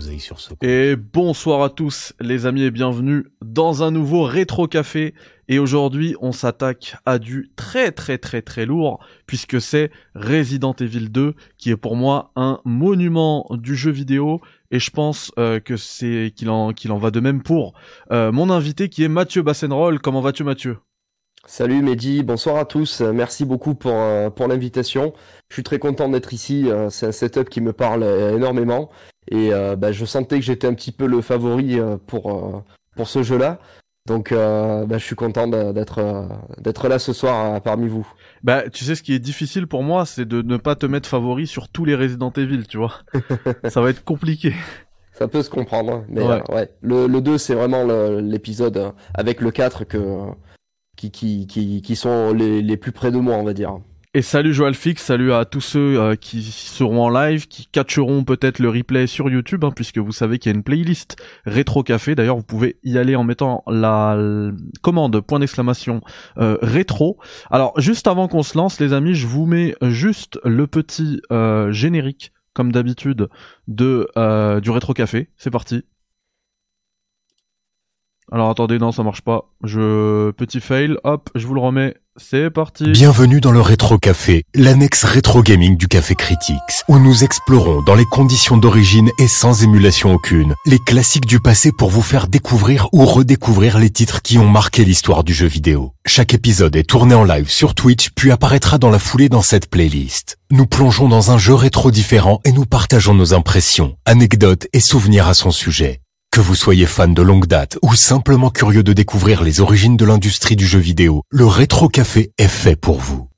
l'oseille sur ce coup. Et bonsoir à tous les amis et bienvenue dans un nouveau rétro café. Et aujourd'hui on s'attaque à du très très très très lourd puisque c'est Resident Evil 2 qui est pour moi un monument du jeu vidéo et je pense euh, que c'est qu'il en qu'il en va de même pour euh, mon invité qui est Mathieu Bassenroll. Comment vas-tu Mathieu? Salut Mehdi, bonsoir à tous. Merci beaucoup pour, euh, pour l'invitation. Je suis très content d'être ici. C'est un setup qui me parle énormément. Et bah, je sentais que j'étais un petit peu le favori pour, pour ce jeu-là. Donc bah, je suis content d'être d'être là ce soir parmi vous. Bah tu sais ce qui est difficile pour moi c'est de ne pas te mettre favori sur tous les Resident Evil, tu vois. Ça va être compliqué. Ça peut se comprendre, hein. mais ouais. Le, le 2 c'est vraiment l'épisode avec le 4 que qui, qui, qui, qui sont les, les plus près de moi on va dire. Et salut Joël Fix, salut à tous ceux euh, qui seront en live, qui catcheront peut-être le replay sur YouTube, hein, puisque vous savez qu'il y a une playlist rétro café. D'ailleurs, vous pouvez y aller en mettant la commande point d'exclamation euh, rétro. Alors, juste avant qu'on se lance, les amis, je vous mets juste le petit euh, générique, comme d'habitude, de du rétro café. C'est parti. Alors attendez, non, ça marche pas. Je petit fail, hop, je vous le remets. C'est parti. Bienvenue dans le Rétro Café, l'annexe rétro gaming du Café Critics, où nous explorons dans les conditions d'origine et sans émulation aucune, les classiques du passé pour vous faire découvrir ou redécouvrir les titres qui ont marqué l'histoire du jeu vidéo. Chaque épisode est tourné en live sur Twitch puis apparaîtra dans la foulée dans cette playlist. Nous plongeons dans un jeu rétro différent et nous partageons nos impressions, anecdotes et souvenirs à son sujet. Que vous soyez fan de longue date ou simplement curieux de découvrir les origines de l'industrie du jeu vidéo, le Rétro Café est fait pour vous.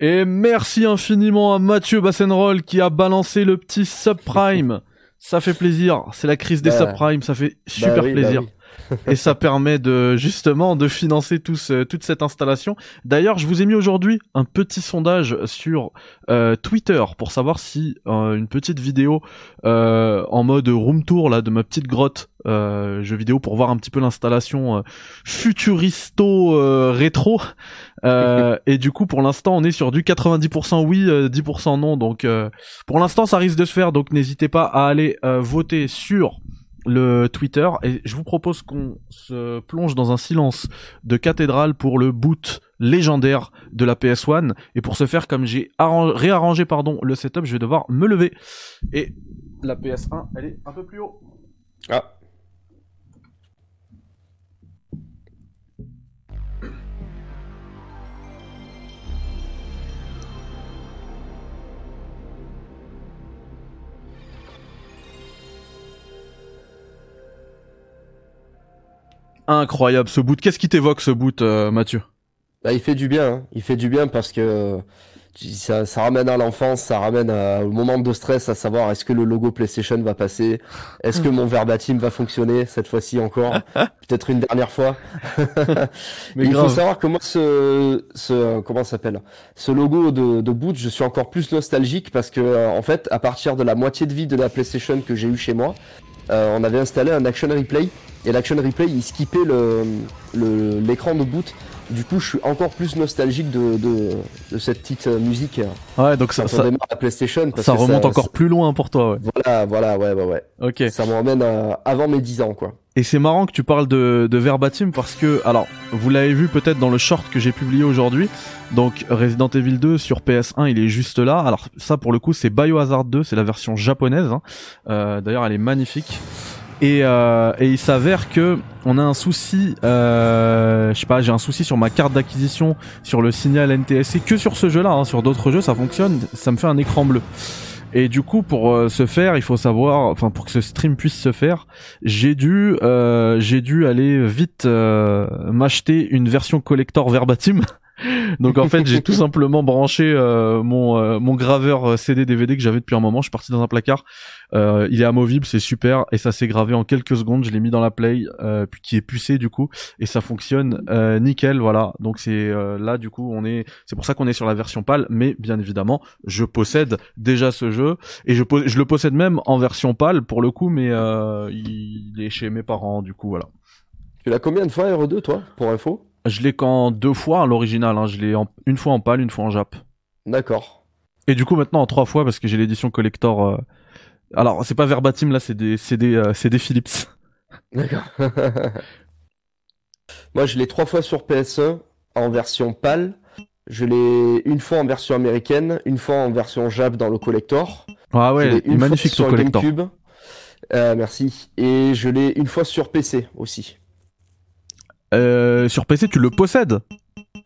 Et merci infiniment à Mathieu Bassenroll qui a balancé le petit subprime. Ça fait plaisir, c'est la crise des bah, subprimes, ça fait super bah plaisir. Bah et ça permet de justement de financer tout toute cette installation. D'ailleurs, je vous ai mis aujourd'hui un petit sondage sur euh, Twitter pour savoir si euh, une petite vidéo euh, en mode room tour là de ma petite grotte jeu vidéo pour voir un petit peu l'installation futuristo rétro. et du coup, pour l'instant, on est sur du 90% oui, 10% non. Donc, pour l'instant, ça risque de se faire. Donc, n'hésitez pas à aller voter sur le Twitter et je vous propose qu'on se plonge dans un silence de cathédrale pour le boot légendaire de la PS1 et pour ce faire comme j'ai réarrangé pardon le setup je vais devoir me lever. Et la PS1 elle est un peu plus haut. Ah Incroyable ce boot. Qu'est-ce qui t'évoque ce boot, euh, Mathieu? Bah, il fait du bien. Hein. Il fait du bien parce que ça, ça ramène à l'enfance, ça ramène au moment de stress, à savoir est-ce que le logo PlayStation va passer, est-ce que mon verbatim va fonctionner cette fois-ci encore, peut-être une dernière fois. Mais il faut savoir que moi, ce, ce comment s'appelle, ce logo de, de boot, je suis encore plus nostalgique parce que euh, en fait, à partir de la moitié de vie de la PlayStation que j'ai eu chez moi, euh, on avait installé un action replay et l'action replay il skippait l'écran de boot. Du coup, je suis encore plus nostalgique de, de, cette petite euh, musique. Ouais, donc ça, ça, PlayStation, ça remonte encore plus loin pour toi, ouais. Voilà, voilà, ouais, ouais, ouais. Ok. Ça me ramène avant mes 10 ans, quoi. Et c'est marrant que tu parles de, de verbatim parce que, alors, vous l'avez vu peut-être dans le short que j'ai publié aujourd'hui. Donc, Resident Evil 2 sur PS1, il est juste là. Alors, ça, pour le coup, c'est Biohazard 2, c'est la version japonaise. Hein. Euh, D'ailleurs, elle est magnifique. Et, euh, et, il s'avère que on a un souci, euh, je sais pas, j'ai un souci sur ma carte d'acquisition, sur le signal NTSC, que sur ce jeu-là, hein, sur d'autres jeux ça fonctionne, ça me fait un écran bleu. Et du coup, pour euh, ce faire, il faut savoir, enfin pour que ce stream puisse se faire, j'ai dû, euh, j'ai dû aller vite m'acheter une version collector verbatim Donc en fait, j'ai tout simplement branché mon mon graveur CD DVD que j'avais depuis un moment. Je suis parti dans un placard. Il est amovible, c'est super et ça s'est gravé en quelques secondes. Je l'ai mis dans la play, puis qui est pucé du coup et ça fonctionne nickel. Voilà. Donc c'est là du coup on est. C'est pour ça qu'on est sur la version PAL, mais bien évidemment, je possède déjà ce jeu et je je le possède même en version PAL pour le coup, mais il est chez mes parents du coup voilà. Tu l'as combien de fois RE2 toi pour info? Je l'ai qu'en deux fois à l'original. Hein. Je l'ai en... une fois en pâle, une fois en jap. D'accord. Et du coup maintenant en trois fois parce que j'ai l'édition collector euh, Alors, c'est pas verbatim là, c'est des, c'est des, euh, c'est des Philips. D'accord. Moi, je l'ai trois fois sur PS1 en version PAL. Je l'ai une fois en version américaine, une fois en version Jap dans le collector. Ah ouais, une magnifique fois sur collector. GameCube. Euh, merci. Et je l'ai une fois sur PC aussi. Euh, sur PC, tu le possèdes?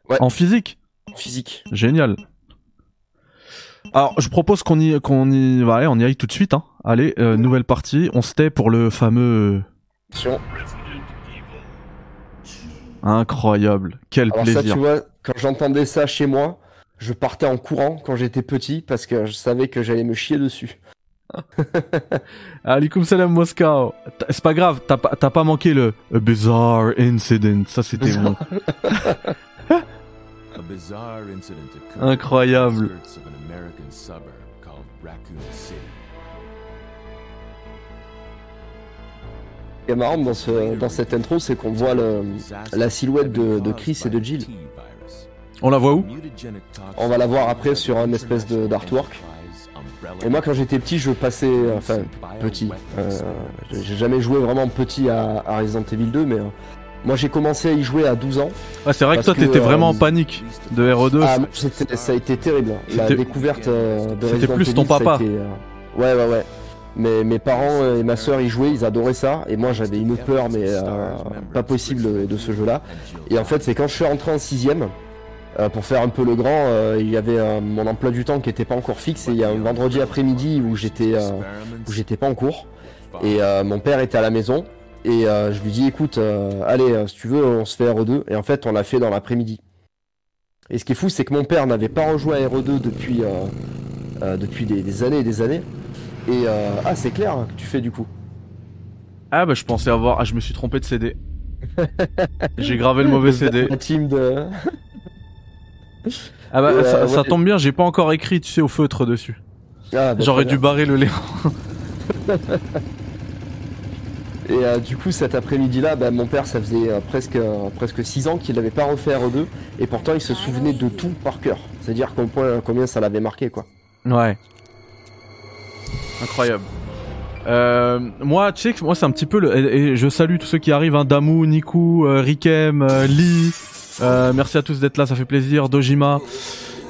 Ouais. En physique? Physique. Génial. Alors, je propose qu'on y, qu'on y, ouais, on y aille tout de suite. Hein. Allez, euh, nouvelle partie. On se tait pour le fameux. Incroyable. Quel Alors ça, plaisir. tu vois, quand j'entendais ça chez moi, je partais en courant quand j'étais petit parce que je savais que j'allais me chier dessus. Alikum salam Moscow. C'est pas grave, t'as pas, t'as pas manqué le a bizarre incident. Ça, c'était bon. Incroyable. Ce qui est marrant dans, ce, dans cette intro, c'est qu'on voit le, la silhouette de, de Chris et de Jill. On la voit où? On va la voir après sur un espèce de- d'artwork. Et moi, quand j'étais petit, je passais, enfin, petit. euh, j'ai jamais joué vraiment petit à, à Resident Evil 2, mais euh, moi j'ai commencé à y jouer à 12 ans. Ah, c'est vrai que toi, t'étais euh, vraiment en panique de RE2. Ah, ça a été terrible. La C'était- découverte euh, de C'était plus Evil, ton papa. été, euh, Ouais, ouais, ouais. Mais mes parents et ma soeur y jouaient, ils adoraient ça, et moi j'avais une peur, mais euh, pas possible de, de ce jeu-là. Et en fait, c'est quand je suis rentré en sixième, euh, pour faire un peu le grand, euh, il y avait euh, mon emploi du temps qui était pas encore fixe, et il y a un vendredi après-midi où j'étais euh, où j'étais pas en cours, et euh, mon père était à la maison, et euh, je lui dis écoute, euh, allez, euh, si tu veux, on se fait RE2, et en fait, on l'a fait dans l'après-midi. Et ce qui est fou, c'est que mon père n'avait pas rejoué à RE2 depuis, depuis des, des années et des années. Et ah, c'est clair que tu fais du coup. Ah, bah, je pensais avoir. Ah, je me suis trompé de CD. J'ai gravé le mauvais CD. La team de. Ah, bah, ça, ouais. ça tombe bien, j'ai pas encore écrit, tu sais, au feutre dessus. Ah, bah, J'aurais dû barrer le lait. Et euh, du coup, cet après-midi-là, bah, mon père, ça faisait euh, presque euh, presque six ans qu'il n'avait pas refait RE2, et pourtant il se souvenait de tout par cœur. C'est-à-dire combien, combien ça l'avait marqué, quoi. Ouais. Incroyable. Moi, tu sais moi c'est un petit peu le et, je salue tous ceux qui arrivent, hein, Damu, Niku, Rikem, Lee. Merci à tous d'être là, ça fait plaisir. Dojima.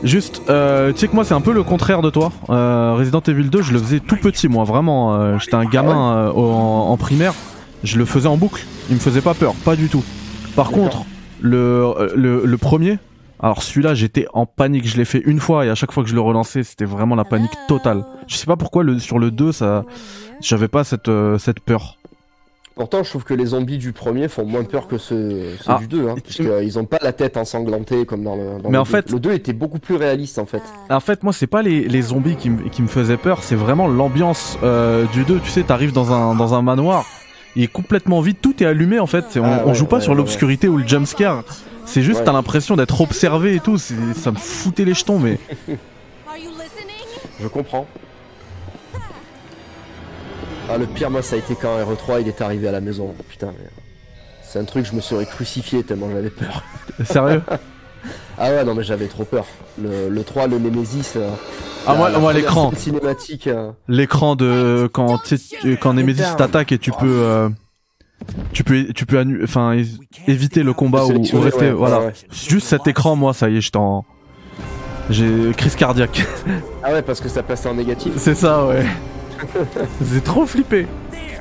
Juste, euh, tu sais que moi c'est un peu le contraire de toi. Euh, Resident Evil 2, je le faisais tout petit, moi vraiment. euh, J'étais un gamin euh, en, en primaire, je le faisais en boucle. Il me faisait pas peur, pas du tout. Par contre, le, le le premier, alors celui-là j'étais en panique. Je l'ai fait une fois et à chaque fois que je le relançais, c'était vraiment la panique totale. Je sais pas pourquoi le sur le 2 ça, j'avais pas cette euh, cette peur. Pourtant, je trouve que les zombies du premier font moins peur que ceux, ceux Ah. du 2, hein, puisqu'ils ont pas la tête ensanglantée comme dans le. dans Mais le en 2. fait- le 2 était beaucoup plus réaliste en fait. En fait, moi, c'est pas les, les zombies qui, me- qui me faisaient peur, c'est vraiment l'ambiance euh, du 2. Tu sais, t'arrives dans un, dans un manoir, il est complètement vide, tout est allumé en fait. On, Ah on joue pas ouais, sur ouais, l'obscurité ou le jumpscare. C'est juste, Ouais. t'as l'impression d'être observé et tout. c'est- Ça me foutait les jetons, mais. Je comprends. Ah, le pire, moi, ça a été quand RE3 il est arrivé à la maison. Putain, mais... c'est un truc, je me serais crucifié tellement j'avais peur. Sérieux Ah ouais, non, mais j'avais trop peur. Le, le 3, le Nemesis. euh, Ah, la- moi, la moi l'écran. cinématique. euh, L'écran de. Quand, tu sais, tu- quand Nemesis t'attaque et tu peux. euh, tu peux, tu peux annu- enfin, éviter le combat ou, rester. ouais, voilà. ouais, ouais. Juste cet écran, moi, ça y est, j'étais en. J'ai crise cardiaque. Ah ouais, parce que ça passait en négatif. C'est ça, ouais. J'ai trop flippé.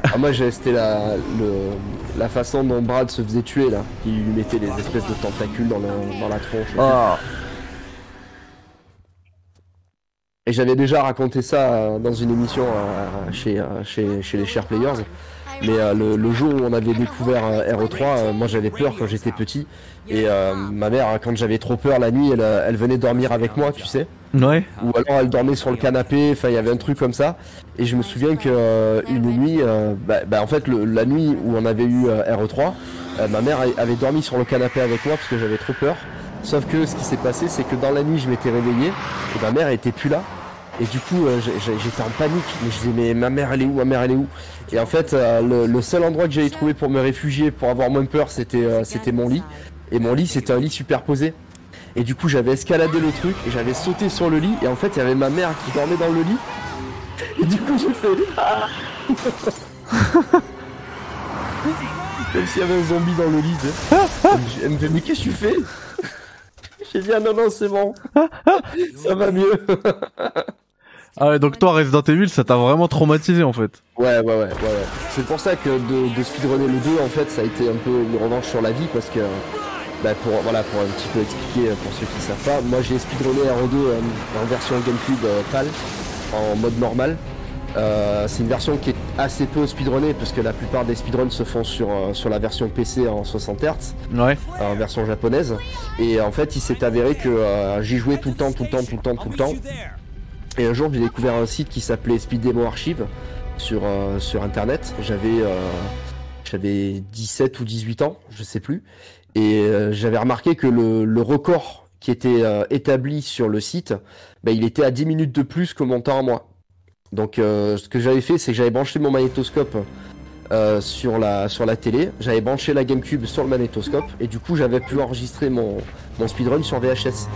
Ah, moi, j'ai c'était la, le, la façon dont Brad se faisait tuer là. Il lui mettait des espèces de tentacules dans, le- dans la tronche. Ah. Et j'avais déjà raconté ça euh, dans une émission euh, chez, euh, chez, chez les Share Players. Mais euh, le, le jour où on avait découvert euh, RE3, euh, moi j'avais peur quand j'étais petit. Et euh, ma mère, quand j'avais trop peur la nuit, elle, elle venait dormir avec moi, tu sais. Ouais. Ou alors elle dormait sur le canapé, enfin il y avait un truc comme ça. Et je me souviens que euh, une nuit, euh, bah, bah, en fait le- la nuit où on avait eu euh, RE3, euh, ma mère avait dormi sur le canapé avec moi parce que j'avais trop peur. Sauf que ce qui s'est passé, c'est que dans la nuit je m'étais réveillé et ma mère était plus là. Et du coup euh, j'étais en panique, mais je disais mais ma mère elle est où, ma mère elle est où? Et en fait euh, le, le seul endroit que j'avais trouvé pour me réfugier, pour avoir moins peur, c'était c'était mon lit. Et mon lit c'était un lit superposé. Et du coup, j'avais escaladé le truc et j'avais sauté sur le lit. Et en fait, il y avait ma mère qui dormait dans le lit. Et du coup, j'ai fait. Ah Comme s'il y avait un zombie dans le lit. Elle me fait, mais qu'est-ce que tu fais? J'ai dit, ah non, non, c'est bon. Ça va mieux. Ah ouais, donc toi, Resident Evil, ça t'a vraiment traumatisé en fait. Ouais, ouais, ouais, ouais. ouais. C'est pour ça que de, de speedrunner le 2, en fait, ça a été un peu une revanche sur la vie parce que, bah, pour, voilà, pour un petit peu expliquer pour ceux qui savent pas, moi j'ai speedrunné RE2 euh, en version GameCube euh, PAL, en mode normal. Euh, c'est une version qui est assez peu speedrunnée parce que la plupart des speedruns se font sur, euh, sur la version PC en 60 Hz Ouais. en version japonaise. Et en fait, il s'est avéré que euh, j'y jouais tout le temps, tout le temps, tout le temps, tout le temps. Et un jour, j'ai découvert un site qui s'appelait Speed Demo Archive sur, euh, sur internet. J'avais euh, j'avais 17 ou 18 ans, je sais plus. Et euh, j'avais remarqué que le, le record qui était euh, établi sur le site, bah, il était à 10 minutes de plus que mon temps à moi. Donc euh, ce que j'avais fait, c'est que j'avais branché mon magnétoscope sur, la, sur la télé, j'avais branché la GameCube sur le magnétoscope, et du coup j'avais pu enregistrer mon, mon speedrun sur VHS.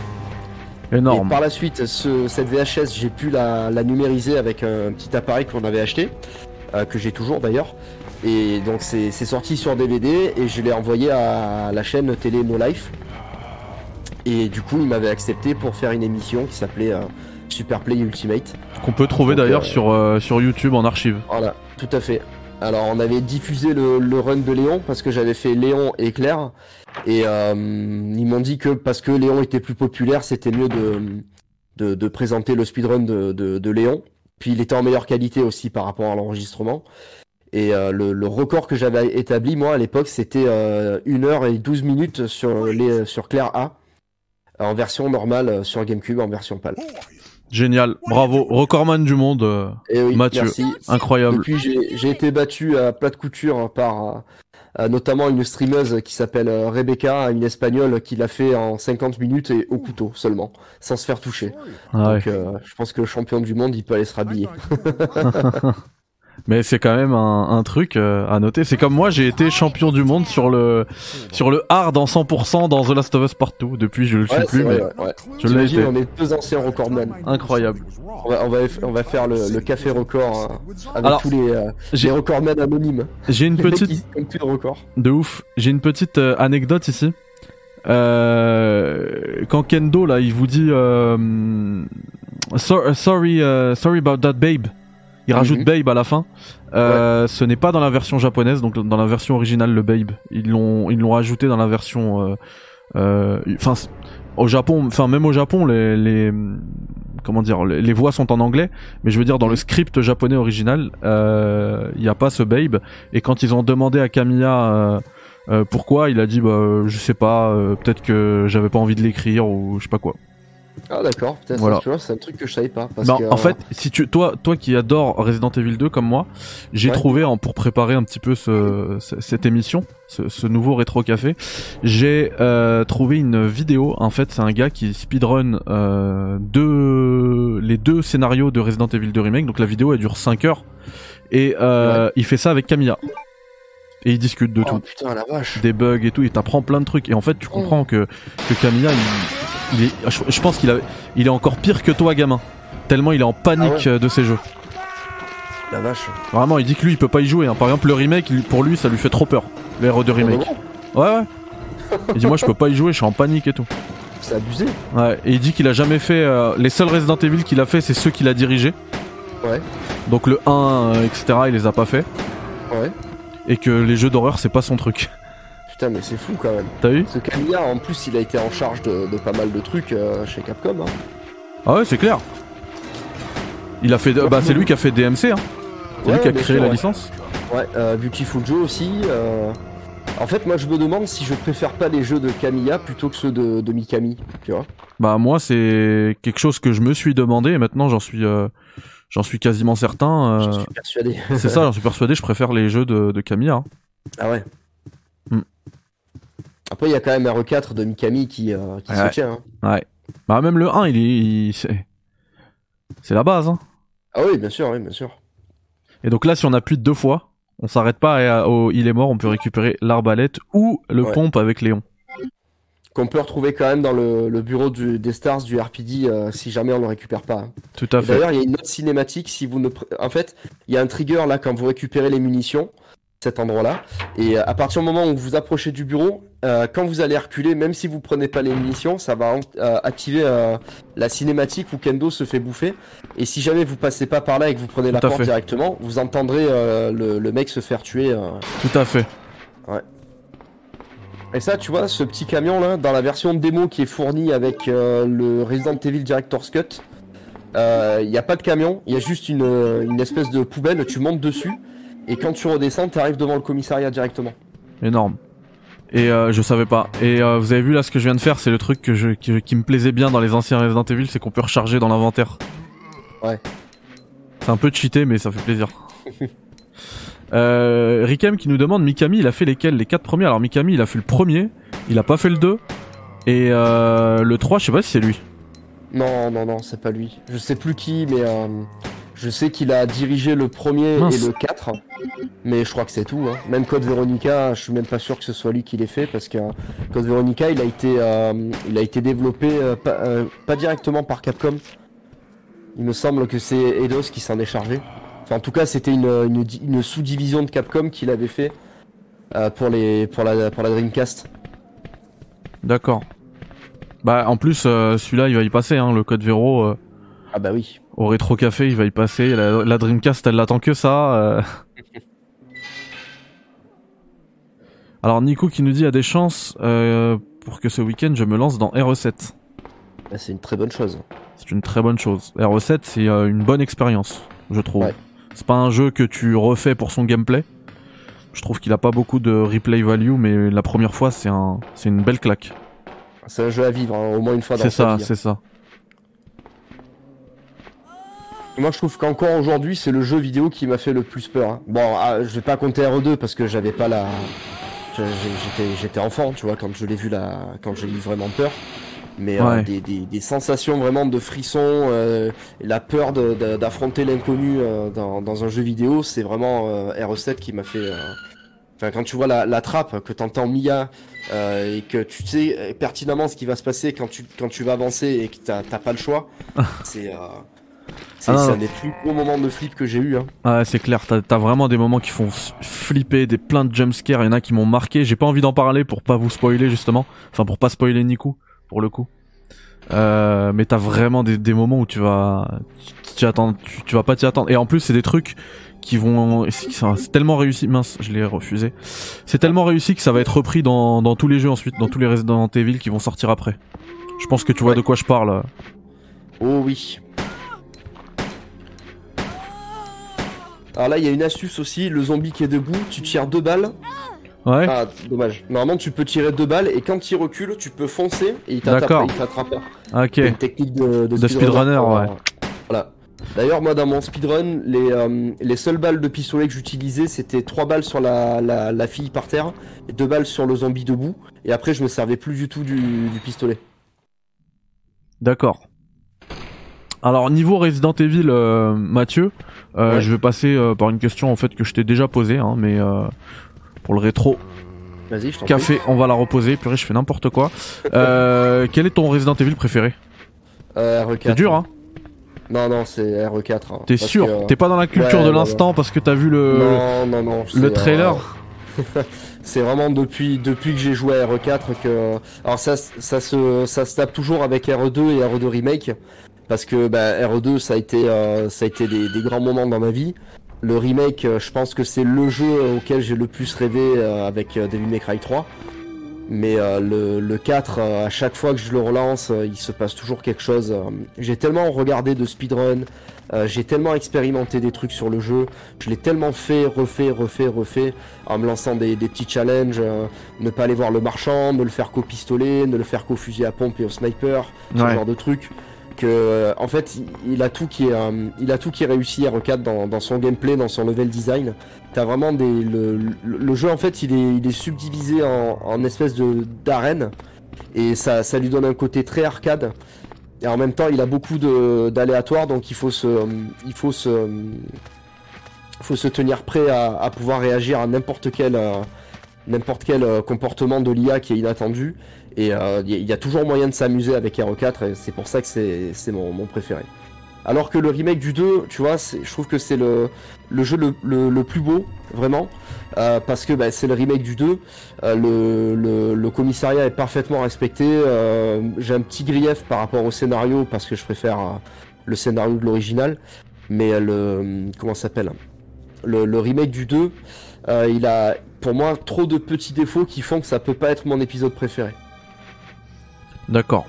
Et Énorme. par la suite, ce- cette VHS, j'ai pu la, la numériser avec un petit appareil qu'on avait acheté, euh, que j'ai toujours d'ailleurs. Et donc c'est sorti sur DVD et je l'ai envoyé à la chaîne télé No Life. Et du coup, il m'avait accepté pour faire une émission qui s'appelait euh, Super Play Ultimate. Qu'on peut trouver d'ailleurs euh, sur, euh, sur YouTube en archive. Voilà, tout à fait. Alors on avait diffusé le, le run de Léon parce que j'avais fait Léon et Claire. Et euh, ils m'ont dit que parce que Léon était plus populaire, c'était mieux de, de, de présenter le speedrun de, de, de Léon. Puis il était en meilleure qualité aussi par rapport à l'enregistrement. Et euh, le, le record que j'avais établi moi à l'époque c'était euh, 1 heure et 12 minutes sur, les, sur Claire A. En version normale euh, sur GameCube, en version PAL. Génial. Bravo. Recordman du monde. euh, Et oui, Mathieu. merci. incroyable. Depuis, j'ai j'ai été battu à plat de couture par euh, euh, notamment une streameuse qui s'appelle euh, Rebecca, une espagnole qui l'a fait en 50 minutes et au couteau seulement, sans se faire toucher. Ah ouais. Donc euh, je pense que le champion du monde, il peut aller se rhabiller. Mais c'est quand même un, un truc euh, à noter. C'est comme moi, j'ai été champion du monde sur le sur le hard en 100% dans The Last of Us Partout. Depuis, je le suis Ouais, plus, vrai, mais ouais, je l'ai été. on est deux anciens recordman. Incroyable. On va, on va, on va faire le, le café record hein, avec Alors, tous les, euh, j'ai- les recordmen anonymes. J'ai une petite de ouf. J'ai une petite euh, anecdote ici. Euh, quand Kendo là, il vous dit So- sorry, sorry about that babe. Il rajoute Mhm. babe à la fin. Euh, Ce n'est pas dans la version japonaise, donc dans la version originale le babe. Ils l'ont ils l'ont rajouté dans la version. euh, euh, Enfin, au Japon, enfin même au Japon, les, les comment dire, les, les voix sont en anglais, mais je veux dire dans le script japonais original, euh, il n'y a pas ce babe. Et quand ils ont demandé à Kamiya euh, euh, pourquoi, il a dit bah je sais pas, peut-être que j'avais pas envie de l'écrire ou je sais pas quoi. Ah d'accord, peut-être. Voilà. Tu vois, c'est un truc que je savais pas. Parce Bah, que, en euh, fait, si tu, toi, toi qui adore Resident Evil 2 comme moi, j'ai Ouais. trouvé en, pour préparer un petit peu ce, ce- cette émission, ce, ce nouveau rétro café, j'ai euh, trouvé une vidéo. En fait, c'est un gars qui speedrun euh, deux, les deux scénarios de Resident Evil 2 remake. Donc la vidéo elle dure 5 heures et il fait ça avec Camilla et il discute de oh, tout putain la vache. des bugs et tout, il t'apprend plein de trucs. Et en fait, tu comprends que, que Camilla, il, il est, je, je pense qu'il a, il est encore pire que toi, gamin. Tellement il est en panique Ah ouais euh, de ces jeux. La vache. Vraiment, il dit que lui, il peut pas y jouer. hein. Par exemple, le remake, pour lui, ça lui fait trop peur. Les RE2 remake. Ouais, ouais. Il dit, moi, je peux pas y jouer, je suis en panique et tout. C'est abusé. Ouais. Et il dit qu'il a jamais fait. euh, les seuls Resident Evil qu'il a fait, c'est ceux qu'il a dirigés. Ouais. Donc le 1, euh, etc., il les a pas fait. Ouais. Et que les jeux d'horreur, c'est pas son truc. Putain, mais c'est fou quand même. T'as vu Ce Camilla, en plus, il a été en charge de, de pas mal de trucs euh, chez Capcom. Hein. Ah ouais, c'est clair. Il a fait. Bah, c'est lui qui a fait DMC, hein. C'est Ouais, lui qui a créé sûr, la ouais. licence. Ouais, euh, Beautiful Joe aussi. euh. En fait, moi, je me demande si je préfère pas les jeux de Camilla plutôt que ceux de, de Mikami. Tu vois Bah moi c'est quelque chose que je me suis demandé et maintenant j'en suis euh, j'en suis quasiment certain. Je euh, suis persuadé. c'est ça, j'en suis persuadé. Je préfère les jeux de, de Camilla. hein. ah ouais. Hmm. Après, il y a quand même RE4 de Mikami qui, euh, qui Ouais. se tient. hein. Ouais. Bah même le 1 il est il- c'est c'est la base. Hein. Ah oui, bien sûr, oui, bien sûr. Et donc là si on appuie deux fois, on s'arrête pas et, euh, il est mort, on peut récupérer l'arbalète ou le Ouais. pompe avec Léon. qu'on peut retrouver quand même dans le, le bureau du- des stars du RPD euh, si jamais on le récupère pas. hein. Tout à Et fait. D'ailleurs, il y a une autre cinématique si vous ne. pr- En fait, il y a un trigger là quand vous récupérez les munitions, cet endroit-là. Et euh, à partir du moment où vous approchez du bureau, euh, quand vous allez reculer, même si vous prenez pas les munitions, ça va euh, activer euh, la cinématique où Kendo se fait bouffer. Et si jamais vous passez pas par là et que vous prenez la Tout porte fait. directement, vous entendrez euh, le, le mec se faire tuer. euh. Tout à fait. Et ça, tu vois, ce petit camion là, dans la version démo qui est fournie avec euh, le Resident Evil Director's Cut, il n'y a pas de camion, il y a juste une, une espèce de poubelle, tu montes dessus, et quand tu redescends, tu arrives devant le commissariat directement. Énorme. Et euh, je savais pas. Et euh, vous avez vu là ce que je viens de faire, c'est le truc que je, qui, qui me plaisait bien dans les anciens Resident Evil, c'est qu'on peut recharger dans l'inventaire. Ouais. C'est un peu cheaté, mais ça fait plaisir. euh, Rikem qui nous demande Mikami, il a fait lesquels? Les quatre premiers? Alors Mikami, il a fait le premier, il a pas fait le 2. Et euh, le 3, je sais pas si c'est lui. Non, non, non, c'est pas lui. Je sais plus qui, mais euh, je sais qu'il a dirigé le premier Mince. et le 4. Mais je crois que c'est tout. Hein. Même Code Veronica, je suis même pas sûr que ce soit lui qui l'ait fait parce que euh, Code Veronica, il a été, euh, il a été développé euh, pas, euh, pas directement par Capcom. Il me semble que c'est Eidos qui s'en est chargé. Enfin, en tout cas, c'était une, une, di- une sous-division de Capcom qu'il avait fait pour, les, pour, la, pour la Dreamcast. D'accord. Bah en plus, celui-là, il va y passer, hein, le code Véro. Ah bah oui. au rétro café, il va y passer. La, la Dreamcast, elle l'attend que ça. euh. Alors Nico qui nous dit a des chances euh, pour que ce week-end je me lance dans RE7. Bah, c'est une très bonne chose. C'est une très bonne chose. RE7 c'est euh, une bonne expérience, je trouve. Ouais. C'est pas un jeu que tu refais pour son gameplay. Je trouve qu'il a pas beaucoup de replay value, mais la première fois c'est un, c'est une belle claque. C'est un jeu à vivre, hein, au moins une fois dans C'est ça, vie. c'est ça. Moi, je trouve qu'encore aujourd'hui, c'est le jeu vidéo qui m'a fait le plus peur. hein. Bon, ah, je vais pas compter RE2 parce que j'avais pas la. J'étais, j'étais enfant, tu vois, quand je l'ai vu là, quand j'ai eu vraiment peur. Mais euh, des, des, des sensations vraiment de frisson, euh, la peur d'affronter l'inconnu euh, dans, dans un jeu vidéo, c'est vraiment euh, RE7 qui m'a fait. euh, Enfin, quand tu vois la, la trappe, que t'entends Mia euh, et que tu sais euh, pertinemment ce qui va se passer quand tu quand tu vas avancer et que t'as t'as pas le choix, c'est euh, c'est Ah un des plus gros moments de flip que j'ai eu. Hein. Ah, c'est clair, t'as as vraiment des moments qui font flipper, des plein de jumpscares, il y en a qui m'ont marqué, j'ai pas envie d'en parler pour pas vous spoiler justement, enfin pour pas spoiler Nico, pour le coup. Euh, mais t'as vraiment des, des moments où tu vas, tu, attends, tu, tu vas pas t'y attendre. Et en plus c'est des trucs qui vont, c'est c'est tellement réussi, mince, je l'ai refusé. C'est tellement réussi que ça va être repris dans, dans tous les jeux ensuite, dans tous les Resident Evil qui vont sortir après. Je pense que tu vois Ouais. de quoi je parle. Oh oui. Alors là, il y a une astuce aussi, le zombie qui est debout, tu tires deux balles. Ouais. Ah, dommage. Normalement, tu peux tirer deux balles et quand il recule, tu peux foncer et il t'attrape. D'accord. Il t'attrape pas. Ok. Une technique de, De speedrunner, ouais. Voilà. D'ailleurs, moi, dans mon speedrun, les, euh, les seules balles de pistolet que j'utilisais, c'était trois balles sur la, la, la fille par terre et deux balles sur le zombie debout. Et après, je me servais plus du tout du, du pistolet. D'accord. Alors niveau Resident Evil, euh, Mathieu, euh, Ouais. je vais passer euh, par une question en fait que je t'ai déjà posée, hein, mais euh, pour le rétro Vas-y, je t'en prie. café, on va la reposer. Purée, je fais n'importe quoi. Euh, quel est ton Resident Evil préféré Euh, RE4. C'est dur, hein Non, non, c'est RE4. hein, T'es sûr que, T'es pas dans la culture ouais, de ouais, l'instant parce que t'as vu le Non, non, non. c'est, le trailer c'est vraiment depuis, depuis que j'ai joué à RE4 que. Alors, ça, ça, se, ça se tape toujours avec RE2 et RE2 Remake. Parce que bah, RE2, ça a été, euh, ça a été des, des grands moments dans ma vie. Le remake, euh, je pense que c'est le jeu auquel j'ai le plus rêvé euh, avec Devil May Cry 3. Mais le, le 4, euh, à chaque fois que je le relance, il se passe toujours quelque chose. J'ai tellement regardé de speedrun, j'ai tellement expérimenté des trucs sur le jeu, je l'ai tellement fait, refait, refait, refait, en me lançant des, des petits challenges, euh, ne pas aller voir le marchand, ne le faire qu'au pistolet, ne le faire qu'au fusil à pompe et au sniper, ce genre de trucs. Que, euh, en fait, il, a tout qui est, euh, il a tout qui est réussi R4 dans, dans son gameplay, dans son level design. T'as vraiment le, jeu en fait, il est, il est subdivisé en, en espèce de d'arènes et ça, ça lui donne un côté très arcade. Et en même temps, il a beaucoup d'aléatoires, donc il faut se, euh, il faut se, faut se tenir prêt à, à pouvoir réagir à n'importe quel, n'importe quel comportement de l'IA qui est inattendu. Et euh, il il y a toujours moyen de s'amuser avec RE4 et c'est pour ça que c'est mon, mon préféré. Alors que le remake du 2, tu vois, je trouve que c'est le, le jeu le, le- le plus beau, vraiment. euh, parce que bah, c'est le remake du 2. euh, le, commissariat est parfaitement respecté. euh, J'ai un petit grief par rapport au scénario parce que je préfère euh, le scénario de l'original. Mais euh, le. Comment s'appelle? Le, le remake du 2, euh, il a pour moi trop de petits défauts qui font que ça peut pas être mon épisode préféré. D'accord.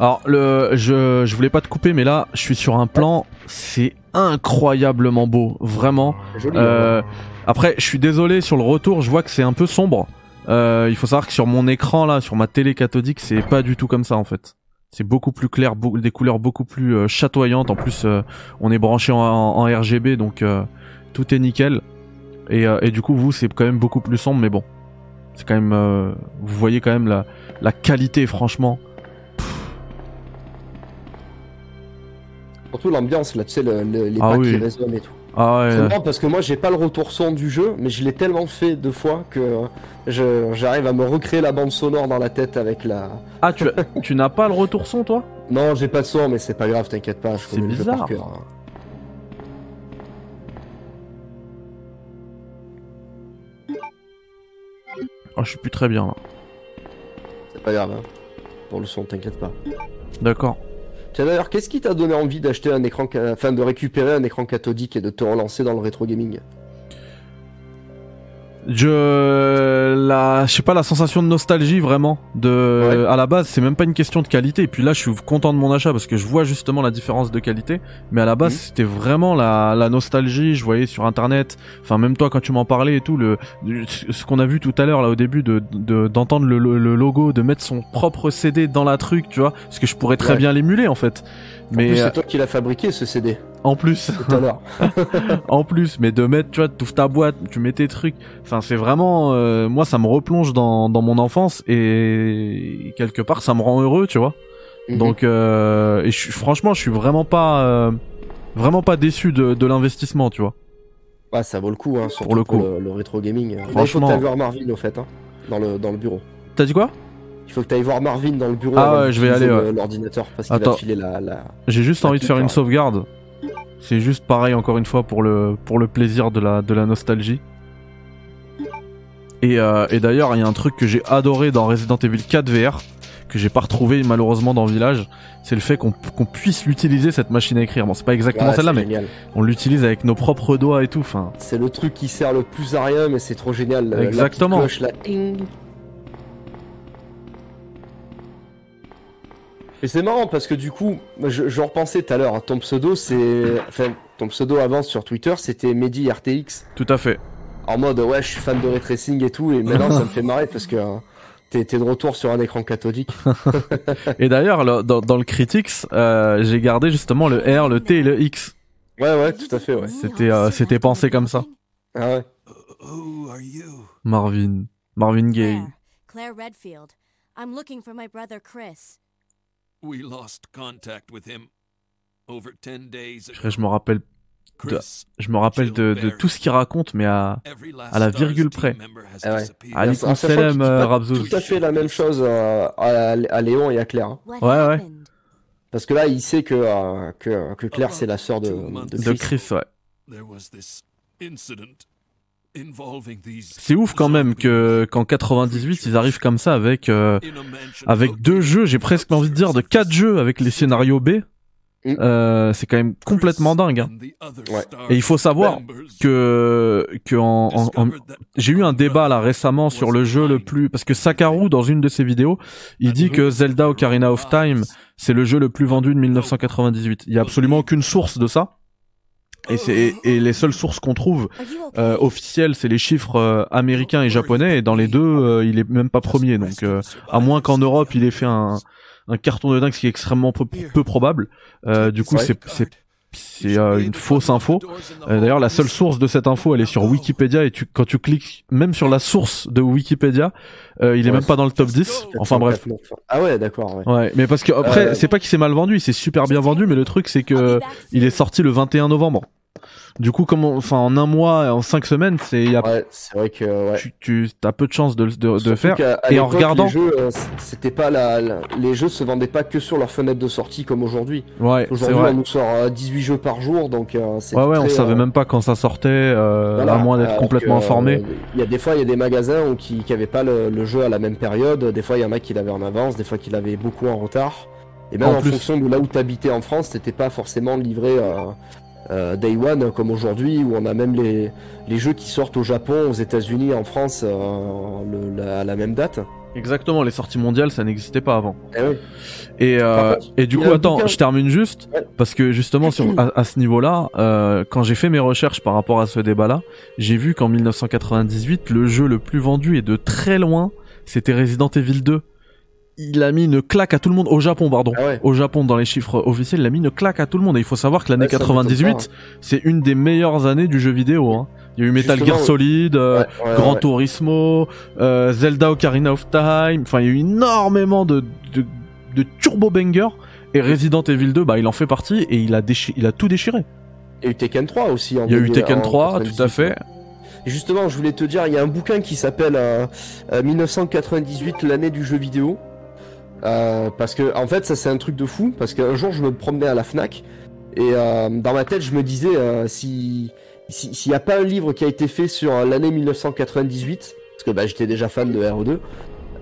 Alors, le, je, je voulais pas te couper, mais là, je suis sur un plan, c'est incroyablement beau, vraiment. Joli, Euh, hein. après, je suis désolé, sur le retour, je vois que c'est un peu sombre. Euh, il faut savoir que sur mon écran, là, sur ma télé cathodique, c'est pas du tout comme ça, en fait. C'est beaucoup plus clair, beau- des couleurs beaucoup plus euh, chatoyantes. En plus, on est branché en, en RGB, donc euh, tout est nickel. Et, et du coup, vous, c'est quand même beaucoup plus sombre, mais bon. C'est quand même... euh, vous voyez quand même la, la qualité, franchement. Surtout l'ambiance, là, tu sais, le- le- les Ah pas oui. qui résonnent et tout. Ah ouais, parce que moi j'ai pas le retour son du jeu, mais je l'ai tellement fait deux fois que euh, je- j'arrive à me recréer la bande sonore dans la tête avec la. Ah, tu, tu n'as pas le retour son, toi? Non, j'ai pas de son, mais c'est pas grave, t'inquiète pas, je C'est connais le jeu par bizarre. cœur. hein. Ah, je suis plus très bien, là. C'est pas grave, hein. Pour le son, t'inquiète pas. D'accord. D'ailleurs, qu'est-ce qui t'a donné envie d'acheter un écran, enfin de récupérer un écran cathodique et de te relancer dans le rétro gaming? Je la je sais pas la sensation de nostalgie vraiment de Ouais. à la base c'est même pas une question de qualité et puis là je suis content de mon achat parce que je vois justement la différence de qualité mais à la base Mhm. c'était vraiment la, la nostalgie je voyais sur internet enfin même toi quand tu m'en parlais et tout le ce qu'on a vu tout à l'heure là au début de de- d'entendre le, le- le logo de mettre son propre CD dans la truc tu vois parce que je pourrais très Ouais. bien l'émuler en fait En mais plus, euh, c'est toi qui l'as fabriqué ce CD en plus tout à l'heure. en plus, mais de mettre, tu vois, tu ouvres ta boîte, tu mets tes trucs. Enfin, c'est vraiment, euh, moi, ça me replonge dans, dans mon enfance et quelque part, ça me rend heureux, tu vois. Mhm. Donc, euh, et je, suis- franchement, je suis vraiment pas, euh, vraiment pas déçu de, de l'investissement, tu vois. Ouais, ça vaut le coup, hein, surtout Pour le coup. le, le rétro gaming. Là, il faut Franchement. voir Marvin au fait, hein, dans le dans le bureau. T'as dit quoi? Il faut que t'ailles voir Marvin dans le bureau. Ah ouais, je vais aller, le- ouais. L'ordinateur parce qu'il a filé la, la... J'ai juste envie de faire une sauvegarde. C'est juste pareil, encore une fois, pour le, pour le plaisir de la, de la nostalgie. Et, euh, et d'ailleurs, il y a un truc que j'ai adoré dans Resident Evil 4 VR, que j'ai pas retrouvé malheureusement dans Village, c'est le fait qu'on qu'on puisse l'utiliser cette machine à écrire. Bon, c'est pas exactement Ouais, celle-là, mais on l'utilise avec nos propres doigts et tout. Enfin, C'est le truc qui sert le plus à rien, mais c'est trop génial. La Exactement. cloche, Et c'est marrant parce que du coup, je, je repensais tout à l'heure, ton pseudo c'est. Enfin, ton pseudo avant sur Twitter c'était Mehdi RTX. tout à fait. En mode ouais, je suis fan de ray tracing et tout, et maintenant ça me fait marrer parce que euh, t'es de retour sur un écran cathodique. Et d'ailleurs, le- dans, dans le Critics, euh, j'ai gardé justement le R, le T et le X. Ouais, ouais, tout à fait, ouais. C'était, euh, c'était pensé comme ça. Ah ouais. Who are you? Marvin. Marvin Gaye. Claire. Claire Redfield. I'm looking for my brother Chris. We lost contact with him over 10 days Je, ago. je me rappelle, Chris, je me rappelle de, de tout ce qu'il raconte, mais à, every last à la virgule près. member has Ah ouais. dit euh, Rabzouz. Tout à fait la même chose euh, à, à Léon et à Claire. hein. Ouais, ouais. Parce que là, il sait que, euh, que, que Claire c'est la sœur de, de De Chris. Chris, ouais. C'est ouf quand même que qu'en 98 ils arrivent comme ça avec euh, avec deux jeux, j'ai presque envie de dire de quatre jeux avec les scénarios B. Mm. Euh, c'est quand même complètement dingue. hein. Ouais. Et il faut savoir que que en, en- en- j'ai eu un débat là récemment sur le jeu le plus parce que Sakaru dans une de ses vidéos, il dit que Zelda Ocarina of Time c'est le jeu le plus vendu de 1998. Il y a absolument aucune source de ça. Et c'est et les seules sources qu'on trouve euh, officielles, c'est les chiffres euh, américains et japonais. Et dans les deux, euh, il est même pas premier. Donc, euh, à moins qu'en Europe, il ait fait un, un carton de dingue, ce qui est extrêmement peu, peu probable. Euh, du coup, c'est c'est euh, une fausse info. Euh, D'ailleurs, la seule source de cette info, elle est sur Wikipédia. Et tu, quand tu cliques même sur la source de Wikipédia, euh, il est Ouais. même pas dans le top 10. Enfin bref. Ah ouais, d'accord, ouais. Ouais, mais parce que après, Euh, c'est pas qu'il s'est mal vendu, il s'est super bien vendu, mais le truc c'est que il est sorti le 21 novembre. Du coup, comment, enfin, en un mois, en cinq semaines, c'est, Ouais, c'est vrai que ouais. tu, tu as peu de chances de, de, de faire. Et en regardant- les jeux, euh, c'était pas la, la- les jeux se vendaient pas que sur leur fenêtre de sortie comme aujourd'hui. Ouais, c'est Aujourd'hui, on nous sort euh, 18 jeux par jour, donc euh, c'est Ouais, ouais, on savait euh, même pas quand ça sortait, euh, voilà, à moins d'être complètement que, informé. euh, Il y a des fois, il y a des magasins où qui, qui avaient pas le, le jeu à la même période. Des fois, il y en a qui l'avaient en avance, des fois qui l'avaient beaucoup en retard. Et même En en, plus- fonction de là où tu habitais en France, t'étais pas forcément livré euh, Day One comme aujourd'hui, où on a même les, les jeux qui sortent au Japon, aux États-Unis, en France, euh, le- la- à la même date. Exactement, les sorties mondiales, ça n'existait pas avant. Eh oui. Et, euh, contre, et du coup, attends, bouquin- je termine juste, Ouais. parce que justement, sur, à, à ce niveau-là, euh, quand j'ai fait mes recherches par rapport à ce débat-là, j'ai vu qu'en 1998, le jeu le plus vendu et de très loin, c'était Resident Evil 2. Il a mis une claque à tout le monde, au Japon, pardon. Ah ouais. Au Japon, dans les chiffres officiels, il a mis une claque à tout le monde. Et il faut savoir que l'année Ouais, ça m'étonne 98, c'est une des meilleures années du jeu vidéo. Hein. Il y a eu Metal Justement, Gear. Solid, euh, Ouais, Gran. Turismo, euh, Zelda Ocarina of Time, enfin il y a eu énormément de, de, de turbo bangers et Resident Evil 2 bah il en fait partie et il a déchi- il a tout déchiré. Il y a eu Tekken 3 aussi. En Il y a eu 2000, Tekken en 3 tout 98. à fait. Justement, je voulais te dire, il y a un bouquin qui s'appelle euh, euh, 1998, l'année du jeu vidéo. Euh, parce que, en fait, ça c'est un truc de fou. Parce qu'un jour, je me promenais à la Fnac et euh, dans ma tête, je me disais, euh, si si- s'il n'y a pas un livre qui a été fait sur euh, l'année 1998, parce que bah, j'étais déjà fan de RE2,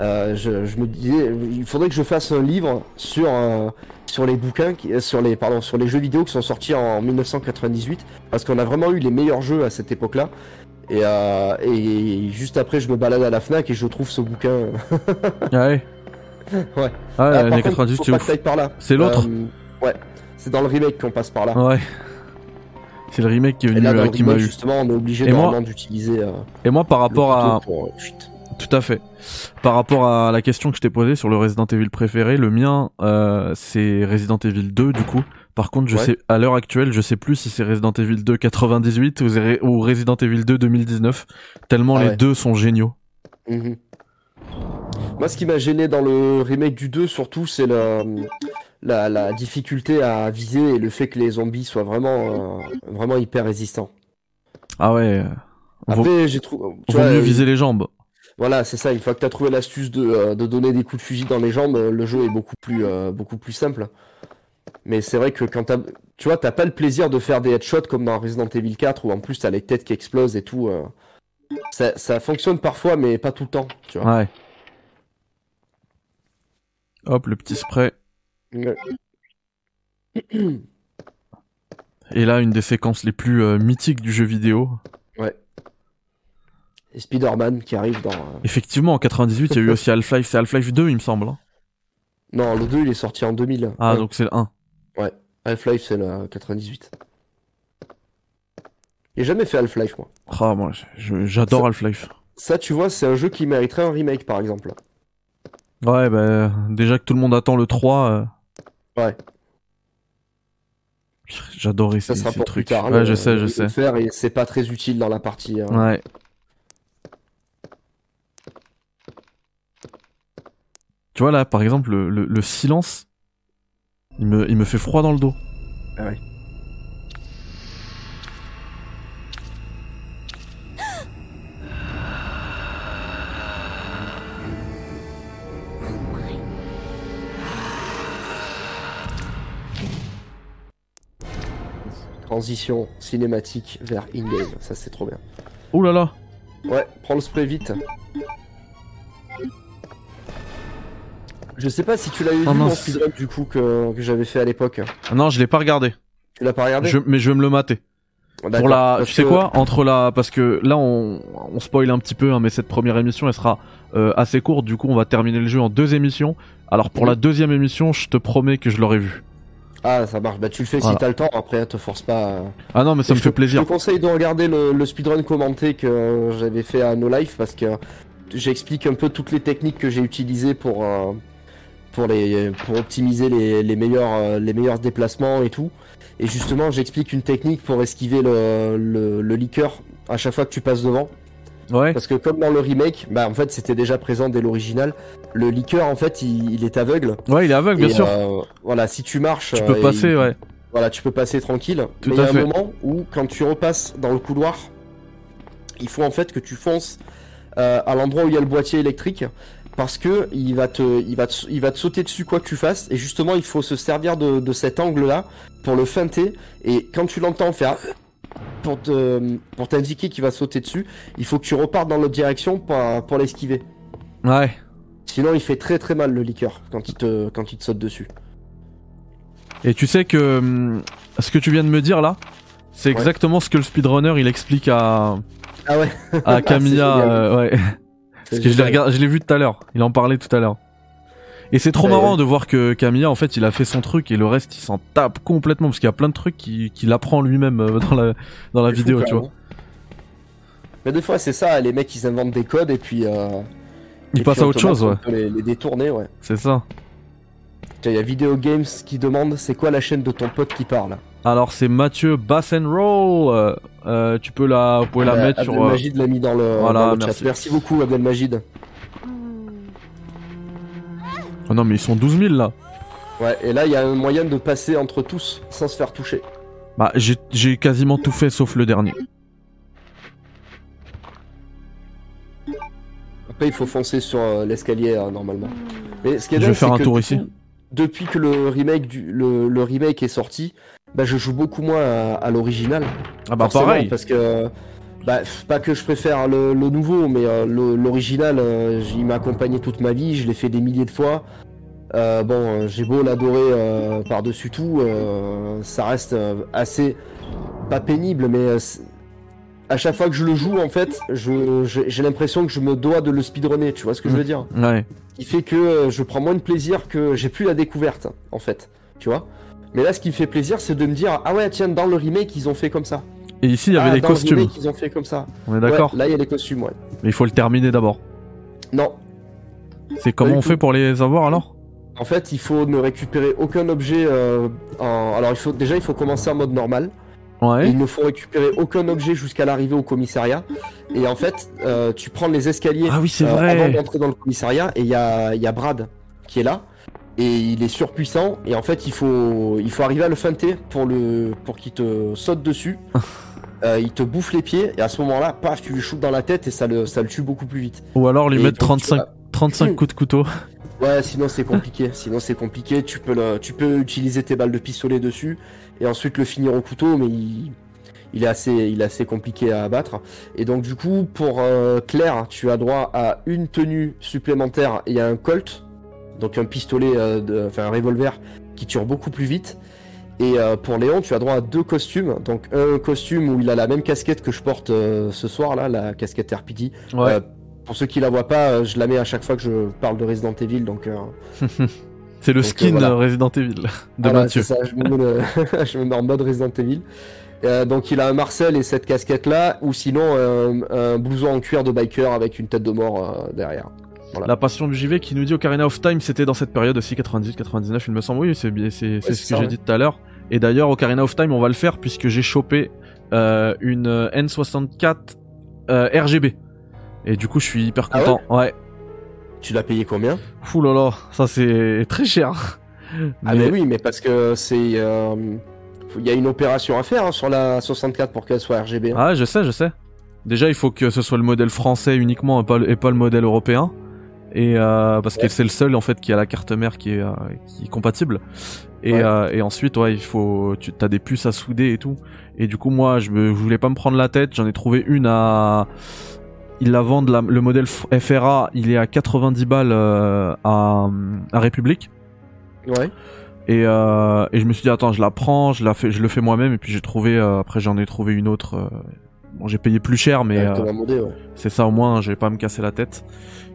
euh, je, je me disais, il faudrait que je fasse un livre sur euh, sur les bouquins, qui, euh, sur les pardon, sur les jeux vidéo qui sont sortis en 1998, parce qu'on a vraiment eu les meilleurs jeux à cette époque-là. Et, euh, et juste après, je me balade à la Fnac et je trouve ce bouquin. Ouais. Ouais. Ah, Ah, contre, 98 faut c'est par là. L'autre Euh, Ouais. C'est dans le remake qu'on passe par là. Ouais. C'est le remake qui est venu là, euh, qui m'a eu. justement, on est obligé normalement d'utiliser. euh, Et moi par rapport à pour. Tout à fait. Par rapport à la question que je t'ai posée sur le Resident Evil préféré, le mien, euh, c'est Resident Evil 2 du coup. Par contre, je Ouais. sais à l'heure actuelle, je sais plus si c'est Resident Evil 2 98 ou, Resident Evil 2 2019. Tellement Ah les ouais. deux sont géniaux. Mhm. Moi, ce qui m'a gêné dans le remake du 2, surtout, c'est la, la, la difficulté à viser et le fait que les zombies soient vraiment, euh, vraiment hyper résistants. Ah ouais. Vaut, Après, j'ai trouvé. tu vaut vois, mieux euh, viser les jambes. Voilà, c'est ça. Une fois que t'as trouvé l'astuce de, euh, de donner des coups de fusil dans les jambes, euh, le jeu est beaucoup plus, euh, beaucoup plus simple. Mais c'est vrai que quand t'as, tu vois, t'as pas le plaisir de faire des headshots comme dans Resident Evil 4 où en plus t'as les têtes qui explosent et tout. euh. Ça, ça fonctionne parfois, mais pas tout le temps, tu vois. Ouais. Hop, le petit spray. Ouais. Et là, une des séquences les plus euh, mythiques du jeu vidéo. Et Spider-Man qui arrive dans. euh, Effectivement, en 98, il y a eu aussi Half-Life. C'est Half-Life 2, il me semble. hein. Non, le 2 il est sorti en 2000. Ah, Ouais. donc c'est le 1. Half-Life c'est le 98. J'ai jamais fait Half-Life moi. Ah, moi, j'adore Half-Life. Ça tu vois, c'est un jeu qui mériterait un remake par exemple. Ouais, bah, déjà que tout le monde attend le 3. euh, Ouais. J'adorais Ça ces, sera ces pour trucs. plus tard. ouais, le- je sais, je sais. faire et c'est pas très utile dans la partie. hein. Ouais. Tu vois là, par exemple, le, le- le silence, il me, il me fait froid dans le dos. Ah ouais. Transition cinématique vers in-game, ça c'est trop bien. Ouh là là. Ouais, prends le spray vite. Je sais pas si tu vu Oh mon mince. speedrun du coup que, que j'avais fait à l'époque. Ah Non, je l'ai pas regardé. Tu l'as pas regardé Je, mais je vais me le mater. Pour la, tu sais que- quoi, entre la, parce que là on, on spoil un petit peu, hein, mais cette première émission elle sera euh, assez courte. Du coup, on va terminer le jeu en deux émissions. Alors pour Mhm. la deuxième émission, je te promets que je l'aurai vu. Ah, ça marche. Bah tu le fais Voilà. si t'as le temps. Après, te force pas. à- Ah non, mais ça Et me fait te- plaisir. Je te conseille de regarder le, le speedrun commenté que j'avais fait à No Life parce que j'explique un peu toutes les techniques que j'ai utilisées pour euh, pour les pour optimiser les, les meilleurs euh, les meilleurs déplacements et tout. Et justement, j'explique une technique pour esquiver le, le, le liqueur à chaque fois que tu passes devant. Ouais. Parce que comme dans le remake, bah en fait c'était déjà présent dès l'original. Le liqueur en fait il, il est aveugle. Ouais, il est aveugle, bien Et, sûr. euh, voilà, si tu marches, Tu euh, peux et passer, il- ouais. Voilà, tu peux passer tranquille. Tout mais il y a un moment où, quand tu repasses dans le couloir, il faut en fait que tu fonces euh, à l'endroit où il y a le boîtier électrique. Parce que il va, te, il, va te, il va te sauter dessus quoi que tu fasses. Et justement, il faut se servir de, de cet angle-là pour le feinter. Et quand tu l'entends faire pour te- pour t'indiquer qu'il va sauter dessus, il faut que tu repartes dans l'autre direction pour, pour l'esquiver. Ouais. Sinon, il fait très très mal le liqueur quand il te, quand il te saute dessus. Et tu sais que hum, ce que tu viens de me dire là, c'est Ouais. exactement ce que le speedrunner il explique à, Ah ouais à Camilla. euh, ouais. Parce que je l'ai regardé, je l'ai vu tout à l'heure. Il en parlait tout à l'heure. Et c'est trop Ouais, marrant ouais. de voir que Camilla, en fait, il a fait son truc et le reste, il s'en tape complètement parce qu'il y a plein de trucs qu'il apprend lui-même euh, dans la dans la fou, vidéo, tu vois. Mais des fois, c'est ça, les mecs ils inventent des codes et puis. Euh, Il et passe puis à autre chose, ouais. Les, les détourner, ouais. C'est ça. Tiens, Il y a Video Games qui demande c'est quoi la chaîne de ton pote qui parle? Alors c'est Mathieu Bass and Roll. euh, tu peux la, vous pouvez la Euh, mettre sur. euh, Abdelmajid l'a mis dans le, voilà, dans le merci. chat. Merci beaucoup, Abdelmajid. Oh non mais ils sont 12 000 là. Ouais, et là, il y a un moyen de passer entre tous sans se faire toucher. Bah j'ai quasiment tout fait sauf le dernier. Après, il faut foncer sur euh, l'escalier euh, normalement. Mais ce qui est Je vais faire un tour ici. depuis que le remake, du, le, le remake est sorti, bah, je joue beaucoup moins à, à l'original. Ah bah Forcément, pareil. Parce que, bah, pas que je préfère le, le nouveau, mais euh, l'original, euh, il m'a accompagné toute ma vie, je l'ai fait des milliers de fois. Euh, bon, j'ai beau l'adorer par-dessus tout, ça reste assez, pas pénible, mais à chaque fois que je le joue, en fait, j'ai l'impression que je me dois de le speedrunner, tu vois ce que je veux dire? Ouais. qui fait que je prends moins de plaisir que j'ai plus la découverte en fait, tu vois? Mais là, ce qui me fait plaisir, c'est de me dire ah ouais tiens dans le remake ils ont fait comme ça. Et ici il y avait Ah, les le costumes. ils ont fait comme ça. On est d'accord. Ouais, là il y a les costumes ouais. Mais il faut le terminer d'abord. Non, C'est comment on fait pour les avoir alors? En fait il faut ne récupérer aucun objet. euh, en... Alors il faut déjà il faut commencer en mode normal. Ouais. il ne faut récupérer aucun objet jusqu'à l'arrivée au commissariat. Et en fait euh, tu prends les escaliers Ah oui c'est euh, avant d'entrer dans le commissariat et il y a, y a Brad qui est là et il est surpuissant et en fait il faut il faut arriver à le feinter pour le pour qu'il te saute dessus Euh, il te bouffe les pieds et à ce moment-là paf tu lui shootes dans la tête et ça le ça le tue beaucoup plus vite Ou alors lui Et mettre donc, tu 35 vas- 35 coups de couteau. ouais sinon c'est compliqué sinon c'est compliqué tu peux le tu peux utiliser tes balles de pistolet dessus et ensuite le finir au couteau mais il il est assez, il est assez compliqué à abattre. Et donc du coup, pour euh, Claire, tu as droit à une tenue supplémentaire et à un Colt, donc un pistolet, euh, de- enfin un revolver qui tire beaucoup plus vite. Et euh, pour Léon, tu as droit à deux costumes. Donc un costume où il a la même casquette que je porte euh, ce soir là, la casquette RPD. Ouais. Euh, pour ceux qui la voient pas, je la mets à chaque fois que je parle de Resident Evil. Donc euh, c'est le donc, skin voilà. euh, Resident Evil de voilà, Mathieu. ça, je me, mets je me mets en mode Resident Evil. Euh, donc il a un Marcel et cette casquette là, ou sinon un, un blouson en cuir de biker avec une tête de mort euh, La passion du JV qui nous dit Ocarina of Time c'était dans cette période aussi 98-99 il me semble oui c'est Ouais, ce que j'ai ouais. dit tout à l'heure et d'ailleurs Ocarina of Time on va le faire puisque j'ai chopé euh, une euh, N64 euh, RGB et du coup je suis hyper Ah ouais content ouais, Tu l'as payé combien? Fou là là ça c'est très cher Ah Mais- oui, mais parce que c'est, euh, il y a une opération à faire hein, sur la 64 pour qu'elle soit RGB. hein. Ah, je sais, je sais. Déjà, il faut que ce soit le modèle français uniquement et pas le, et pas le modèle européen. Et euh, parce que c'est le seul en fait qui a la carte mère qui est, euh, qui est compatible. Et, Ouais. euh, et ensuite, ouais, il faut, tu as des puces à souder et tout. Et du coup, moi, je, me, je voulais pas me prendre la tête. J'en ai trouvé une à. Ils la vendent la- le modèle FRA. Il est à 90 balles euh, à, à République. Ouais. Et, euh, et je me suis dit attends je la prends, je la fais, je le fais moi-même et puis j'ai trouvé euh, après j'en ai trouvé une autre. euh, bon j'ai payé plus cher mais Ouais, euh, ouais. c'est ça au moins je vais pas me casser la tête.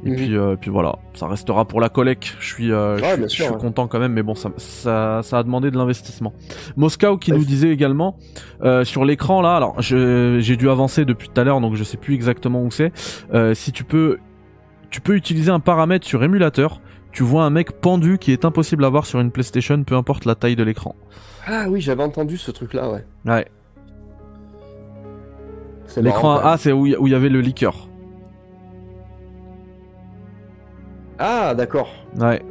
Et Mhm. puis euh, puis voilà ça restera pour la collecte. Je suis euh, je Ouais, suis- je content quand même mais bon ça ça, ça a demandé de l'investissement. Moscow qui nous disait également sur l'écran là alors j'ai dû avancer depuis tout à l'heure donc je sais plus exactement où c'est. Si tu peux tu peux utiliser un paramètre sur émulateur. Tu vois un mec pendu qui est impossible à voir sur une PlayStation, peu importe la taille de l'écran. Ah oui, j'avais entendu ce truc-là, ouais. Ouais. C'est L'écran. A, c'est où il y- avait le liqueur. Ah d'accord. Ouais.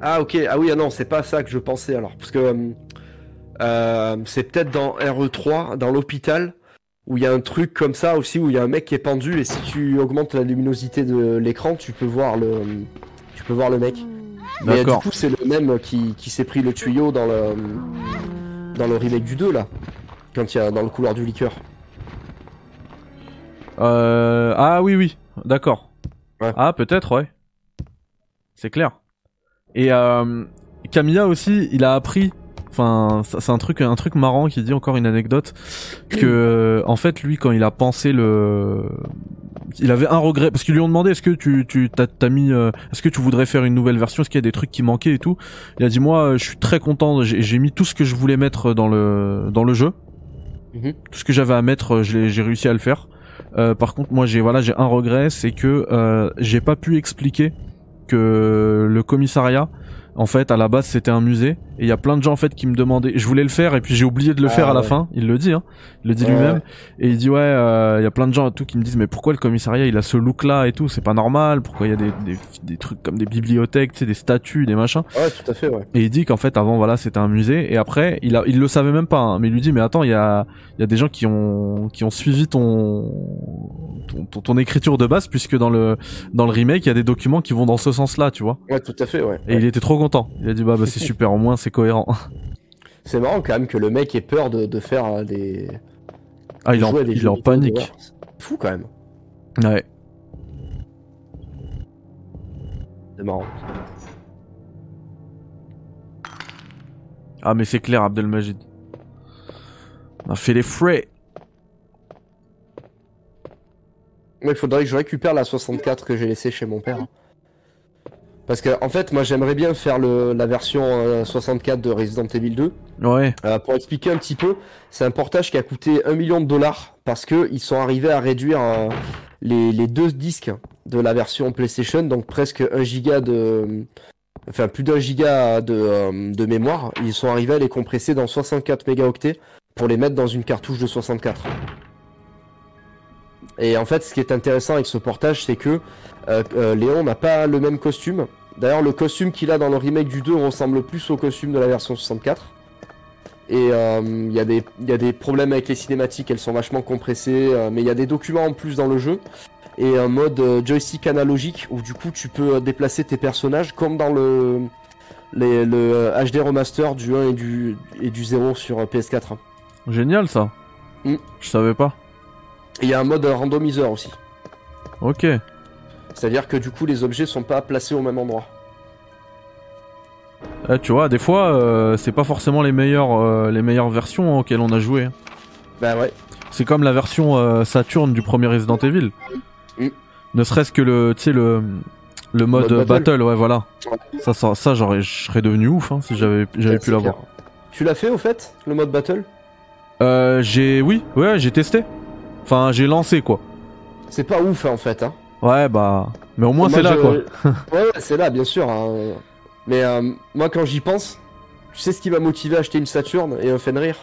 Ah ok, ah oui, ah non, c'est pas ça que je pensais alors. Parce que euh, Euh, c'est peut-être dans RE3, dans l'hôpital, où il y a un truc comme ça aussi, où il y a un mec qui est pendu, et si tu augmentes la luminosité de l'écran, tu peux voir le, tu peux voir le mec. Mais du D'accord. coup, c'est le même qui, qui s'est pris le tuyau dans le, dans le remake du 2, là. Quand il y a dans le couloir du liqueur. Euh... Ah oui, oui, d'accord. Ouais. Ah, peut-être, ouais. C'est clair. Et euh, Camilla aussi, il a appris. Enfin, c'est un truc, un truc marrant qui dit encore une anecdote que, en fait, lui, quand il a pensé le, il avait un regret parce qu'ils lui ont demandé est-ce que tu, tu, t'as, mis, euh, est-ce que tu voudrais faire une nouvelle version, est-ce qu'il y a des trucs qui manquaient et tout? Il a dit moi, je suis très content, j'ai, j'ai mis tout ce que je voulais mettre dans le, dans le jeu. Mhm. Tout ce que j'avais à mettre, j'ai réussi à le faire. Euh, par contre, moi, j'ai voilà, j'ai un regret, c'est que euh, j'ai pas pu expliquer que le commissariat, en fait, à la base, c'était un musée. Et il y a plein de gens en fait qui me demandaient. Je voulais le faire et puis j'ai oublié de le Ah, faire à la fin. Il le dit, hein. Il le dit Ouais, lui-même. Et il dit ouais, euh, il y a plein de gens et tout qui me disent mais pourquoi le commissariat il a ce look là et tout, c'est pas normal. Pourquoi il y a des, des, des trucs comme des bibliothèques, tu sais, des statues, des machins? Ouais, tout à fait, ouais. Et il dit qu'en fait avant voilà c'était un musée et après il a il le savait même pas hein, mais il lui dit mais attends il y a y a des gens qui ont qui ont suivi ton ton, ton, ton écriture de base puisque dans le dans le remake il y a des documents qui vont dans ce sens-là tu vois Ouais, tout à fait, ouais. et il était trop content il a dit bah, bah c'est super au moins c'est cohérent C'est marrant quand même que le mec ait peur de, de faire euh, des. ah il en, des il est en panique Fou quand même. ouais C'est marrant. ah mais c'est clair Abdelmajid on a fait les frais Mais il faudrait que je récupère la 64 que j'ai laissée chez mon père. Parce que, en fait, moi j'aimerais bien faire le, la version euh, 64 de Resident Evil 2. ouais Euh, pour expliquer un petit peu, c'est un portage qui a coûté 1 million de dollars parce que ils sont arrivés à réduire euh, les, les deux disques de la version PlayStation, donc presque 1 giga de. Enfin, plus d'un giga de, euh, de mémoire. Ils sont arrivés à les compresser dans 64 mégaoctets pour les mettre dans une cartouche de 64. Et en fait, ce qui est intéressant avec ce portage, c'est que euh, euh, Léon n'a pas le même costume. D'ailleurs, le costume qu'il a dans le remake du 2 ressemble plus au costume de la version 64. Et euh, il y, a des- il y a des problèmes avec les cinématiques, elles sont vachement compressées, euh, mais il y a des documents en plus dans le jeu. Et un mode euh, joystick analogique où du coup tu peux euh, déplacer tes personnages comme dans le, les- le euh, HD remaster du 1 et du, et du 0 sur euh, PS4. génial ça Mm. je savais pas il y a un mode euh, randomiseur aussi. ok C'est-à-dire que du coup les objets sont pas placés au même endroit. Eh, tu vois des fois euh, c'est pas forcément les meilleures euh, les meilleures versions auxquelles on a joué hein. Bah ouais. C'est comme la version euh, Saturn du premier Resident Evil. Ne serait-ce que le, tu sais le, le mode, Mode euh, battle. battle. ouais voilà. Ouais. Ça, ça, ça j'aurais, je serais devenu ouf hein, si j'avais, j'avais Ouais, pu l'avoir. Tu l'as fait au fait, le mode battle? Euh, j'ai, oui, ouais, j'ai testé. Enfin, j'ai lancé quoi. C'est pas ouf hein, en fait. Hein. Ouais, bah, mais au moins Moi, c'est là quoi. ouais, c'est là, bien sûr. hein. Mais euh, moi, quand j'y pense, tu sais ce qui m'a motivé à acheter une Saturn et un Fenrir?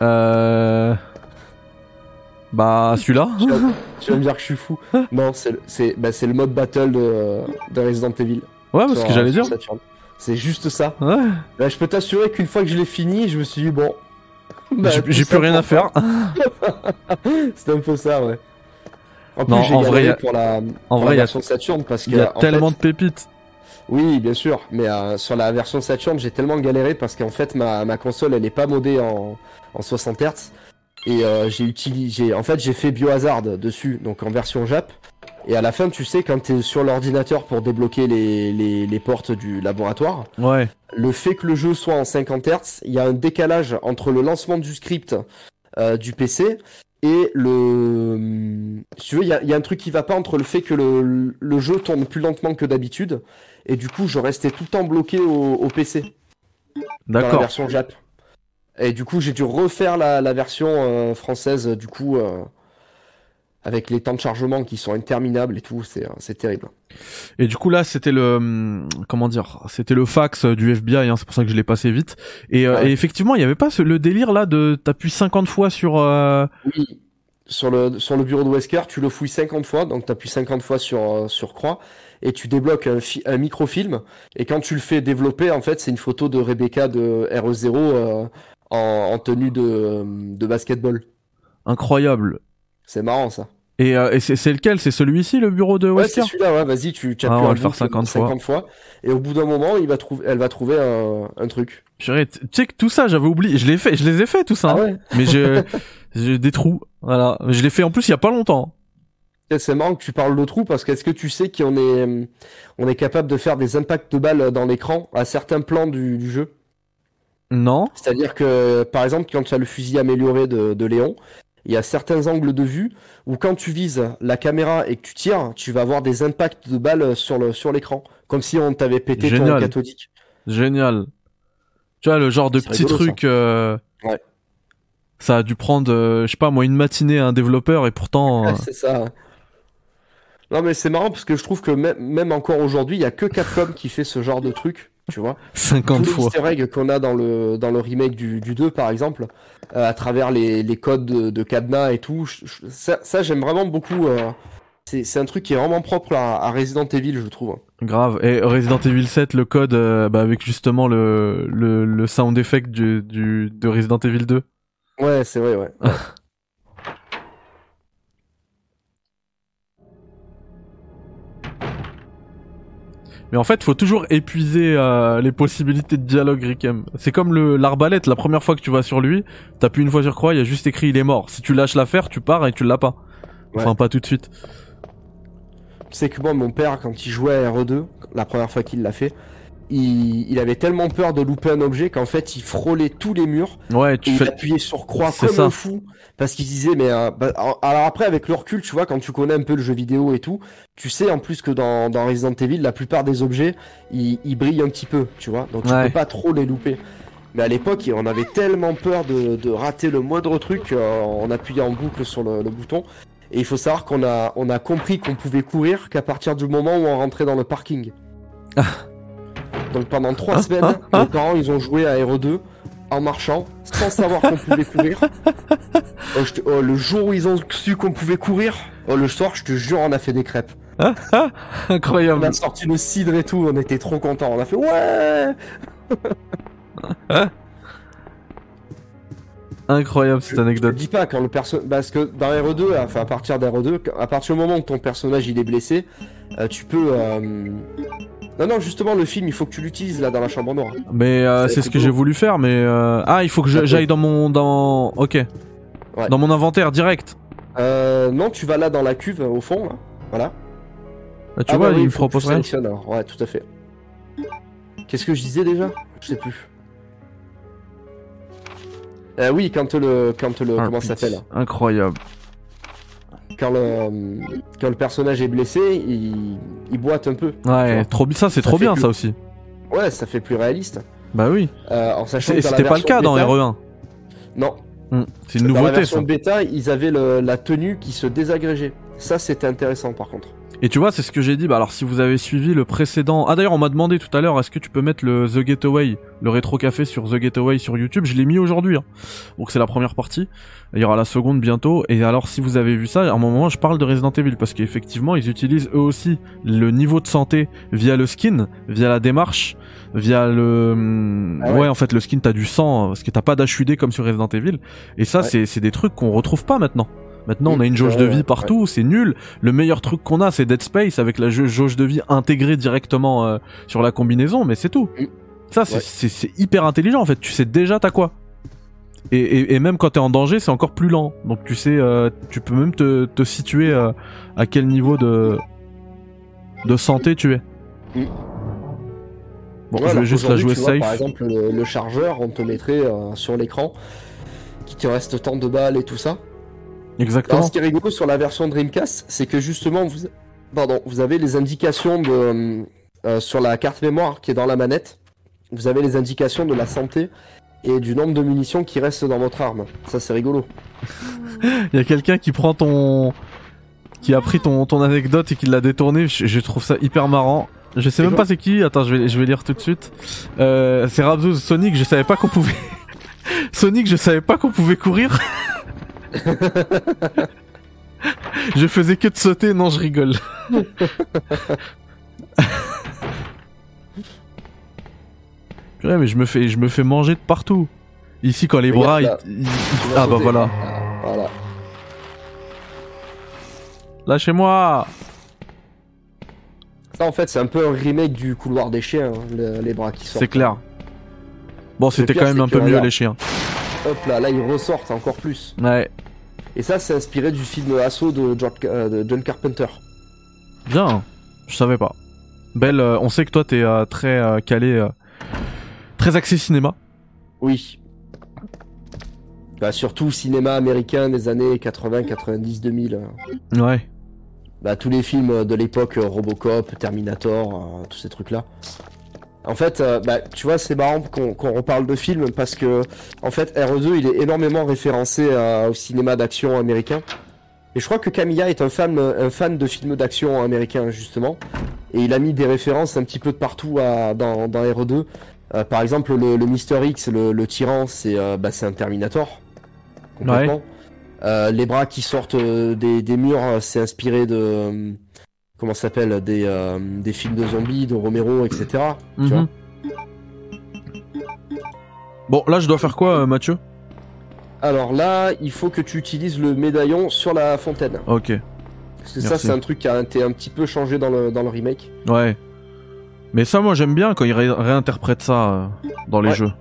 Euh, bah, celui-là. tu, vas, me dire que je suis fou. Non, c'est le, c'est, bah, c'est le mode battle de, de Resident Evil. Ouais, parce que j'allais dire. C'est juste ça. Ouais. Bah, je peux t'assurer qu'une fois que je l'ai fini, je me suis dit, bon. bah, j'ai, ça plus rien à faire. C'est un peu ça, ouais. En plus, j'ai vrai, pour la, En pour vrai, la il y a, version Saturn parce que il y a en tellement de pépites. Oui, bien sûr, mais euh, sur la version Saturn, j'ai tellement galéré parce qu'en fait, ma, ma console, elle est pas modée en, en 60 Hz. Et euh, j'ai utilisé, en fait, j'ai fait Biohazard dessus, donc en version Jap. Et à la fin, tu sais, quand t'es sur l'ordinateur pour débloquer les, les, les portes du laboratoire, Ouais. le fait que le jeu soit en 50 Hz, il y a un décalage entre le lancement du script euh, du PC et le... Si tu veux, il y a, il y a un truc qui va pas entre le fait que le, le jeu tourne plus lentement que d'habitude, et du coup, je restais tout le temps bloqué au, au PC, dans la D'accord. version Jap. Et du coup, j'ai dû refaire la, la version euh, française, du coup, euh, avec les temps de chargement qui sont interminables et tout, c'est c'est terrible. Et du coup là, c'était le hum, comment dire, c'était le fax euh, du FBI. Hein, c'est pour ça que je l'ai passé vite. Et, euh, Ouais. et effectivement, il y avait pas ce, le délire là de t'appuies 50 fois sur. euh, Oui. sur le, sur le bureau de Wesker, tu le fouilles 50 fois, donc tu appuies 50 fois sur, euh, sur croix, et tu débloques un, un microfilm, et quand tu le fais développer, en fait, c'est une photo de Rebecca de RE0 euh, en, en tenue de, de basketball. Incroyable. C'est marrant ça. Et, euh, et c'est lequel? C'est celui-ci, le bureau de Ouais, Wesker? c'est celui-là, ouais, vas-y, tu, tu Ah, on va le faire boucle 50 fois. 50 fois, et au bout d'un moment, il va trouver, elle va trouver un, un truc. Purée, tu sais que tout ça, j'avais oublié. Je l'ai fait, je les ai fait tout ça. Ah hein. ouais Mais j'ai des trous. Voilà. Je l'ai fait en plus il y a pas longtemps. C'est marrant que tu parles de trous parce qu'est-ce que tu sais qu'on est, on est capable de faire des impacts de balles dans l'écran à certains plans du, du jeu? Non. C'est-à-dire que, par exemple, quand tu as le fusil amélioré de, de Léon, il y a certains angles de vue où quand tu vises la caméra et que tu tires, tu vas avoir des impacts de balles sur le sur l'écran, comme si on t'avait pété ton cathodique. Génial. Tu vois le genre de petits rigolo, ça. euh, Ouais. Ça a dû prendre, euh, je sais pas moi, une matinée à un développeur et pourtant. euh, c'est ça. Non mais c'est marrant parce que je trouve que même, même encore aujourd'hui, il y a que Capcom qui fait ce genre de truc, tu vois. 50 tous les fois. easter eggs qu'on a dans le, dans le remake du, du 2 par exemple, euh, à travers les, les codes de, de cadenas et tout, je- je- ça, ça, j'aime vraiment beaucoup. euh, c'est c'est un truc qui est vraiment propre à, à Resident Evil, je trouve. Grave. Et Resident Evil 7, le code euh, bah, avec justement le, le, le sound effect du, du, de Resident Evil 2. Ouais, c'est vrai, ouais. Mais en fait, faut toujours épuiser euh, les possibilités de dialogue, Rickem. C'est comme le l'arbalète, la première fois que tu vas sur lui, t'appuies une fois sur croix, il y a juste écrit il est mort. Si tu lâches l'affaire, tu pars et tu l'as pas. Enfin, Ouais. pas tout de suite. Tu sais que moi, mon père, quand il jouait à RE2, la première fois qu'il l'a fait, il, il avait tellement peur de louper un objet qu'en fait, il frôlait tous les murs Ouais, et tu il fais. appuyait sur croix comme ça. un fou parce qu'il disait mais euh, bah, alors alors après avec le recul tu vois quand tu connais un peu le jeu vidéo et tout tu sais en plus que dans, dans Resident Evil la plupart des objets ils, ils brillent un petit peu tu vois donc tu Ouais. peux pas trop les louper mais à l'époque on avait tellement peur de, de rater le moindre truc euh, en appuyant en boucle sur le, le bouton et il faut savoir qu'on a on a compris qu'on pouvait courir qu'à partir du moment où on rentrait dans le parking donc pendant trois semaines mes parents ils ont joué à RE2 en marchant sans savoir qu'on pouvait courir. Oh, je te- oh, le jour où ils ont su qu'on pouvait courir, oh, le soir, je te jure, on a fait des crêpes. On Incroyable. a sorti le cidre et tout, on était trop contents. On a fait ouais. Incroyable cette Je te anecdote. dis pas quand le perso, parce que dans RE2, enfin à partir d'RE2, à partir du moment où ton personnage il est blessé, euh, tu peux. euh, Non non, justement le film, il faut que tu l'utilises là dans la chambre noire. Mais euh, C'est ce que j'ai voulu faire, mais euh... ah, il faut que j'aille dans mon dans. Ok. Ouais. Dans mon inventaire direct. Euh, non, tu vas là dans la cuve au fond, là. Voilà. Là, tu Ah vois, bah oui, il me propose rien. alors. Ouais, tout à fait. Qu'est-ce que je disais déjà? Je sais plus. Euh, oui, quand le, quand le, Ah, comment ça s'appelle? Incroyable. Quand le, quand le personnage est blessé, il, il boite un peu. Ouais, trop. Ça, c'est trop bien, ça aussi. Ouais, ça fait plus réaliste. Bah oui. Euh, en sachant C'était pas le cas dans bêta- RE1. Non, Hmm, C'est une dans la nouveauté, version ça. bêta, ils avaient le- la tenue qui se désagrégeait. Ça, c'était intéressant par contre. Et tu vois, c'est ce que j'ai dit. Bah alors, si vous avez suivi le précédent, ah d'ailleurs, on m'a demandé tout à l'heure, est-ce que tu peux mettre le The Getaway, le rétro café sur The Getaway sur YouTube? Je l'ai mis aujourd'hui. hein. Donc c'est la première partie. Il y aura la seconde bientôt. Et alors, si vous avez vu ça, à un moment, je parle de Resident Evil parce qu'effectivement, ils utilisent eux aussi le niveau de santé via le skin, via la démarche, via le. Ah ouais. ouais. en fait, le skin, t'as du sang parce que t'as pas d'HUD comme sur Resident Evil. Et ça, Ouais. c'est des trucs qu'on retrouve pas maintenant. Maintenant, on a une jauge de vie partout, c'est nul. Le meilleur truc qu'on a, c'est Dead Space avec la jau- jauge de vie intégrée directement euh, sur la combinaison, mais c'est tout. Ça, c'est Ouais. hyper intelligent en fait. Tu sais déjà t'as quoi. Et, et, et même quand t'es en danger, c'est encore plus lent. Donc tu sais, euh, tu peux même te, te situer euh, à quel niveau de de santé tu es. Mm. Bon, Ouais, je vais juste la jouer vois, safe. par exemple, le, le chargeur, on te mettrait euh, sur l'écran qui te reste tant de balles et tout ça. Alors, Exactement. ce qui est rigolo sur la version Dreamcast, c'est que justement, vous, pardon, vous avez les indications de, euh, euh, sur la carte mémoire qui est dans la manette. Vous avez les indications de la santé et du nombre de munitions qui restent dans votre arme. Ça, c'est rigolo. Il y a quelqu'un qui prend ton qui a pris ton, ton anecdote et qui l'a détourné. Je, je trouve ça hyper marrant. Je sais même pas c'est qui. Attends, je vais je vais lire tout de suite. Euh, c'est Rabzouz Sonic. Je savais pas qu'on pouvait. Sonic, je savais pas qu'on pouvait courir. Je faisais que de sauter, non, je rigole. Ouais, mais je me fais, je me fais manger de partout. Ici, quand les bras, ils- ah bah voilà. Voilà. Lâchez-moi. Ça, en fait, c'est un peu un remake du couloir des chiens, hein, le- les bras qui sortent. C'est clair. Bon, c'était quand même un peu mieux les chiens. Hop là, là, ils ressortent encore plus. Ouais. Et ça, c'est inspiré du film Assaut de, euh, de John Carpenter. Bien. Je savais pas. Belle, euh, on sait que toi t'es euh, très euh, calé, très axé cinéma. Oui. Bah, surtout cinéma américain des années 80, 90, 2000. euh. Ouais. Bah, tous les films de l'époque, Robocop, Terminator, tous ces trucs-là. En fait, euh, bah, tu vois, c'est marrant qu'on qu'on reparle de films parce que, en fait, RE2, il est énormément référencé euh, au cinéma d'action américain. Et je crois que Camilla est un fan, un fan de films d'action américains, justement. Et il a mis des références un petit peu de partout à- dans, dans RE2. Euh, par exemple, le, le Mister X, le, le tyran, c'est euh, bah, un Terminator. Complètement. Euh, les bras qui sortent des, des murs, c'est inspiré de. Comment ça s'appelle des, euh, des films de zombies, de Romero, etc. Tu vois Mhm. Bon, là je dois faire quoi, euh, Mathieu? Alors là, il faut que tu utilises le médaillon sur la fontaine. Ok. Parce que ça, c'est un truc qui a été un petit peu changé dans le, dans le remake. Ouais. Mais ça, moi j'aime bien quand ils ré- réinterprètent ça euh, dans les Ouais. jeux.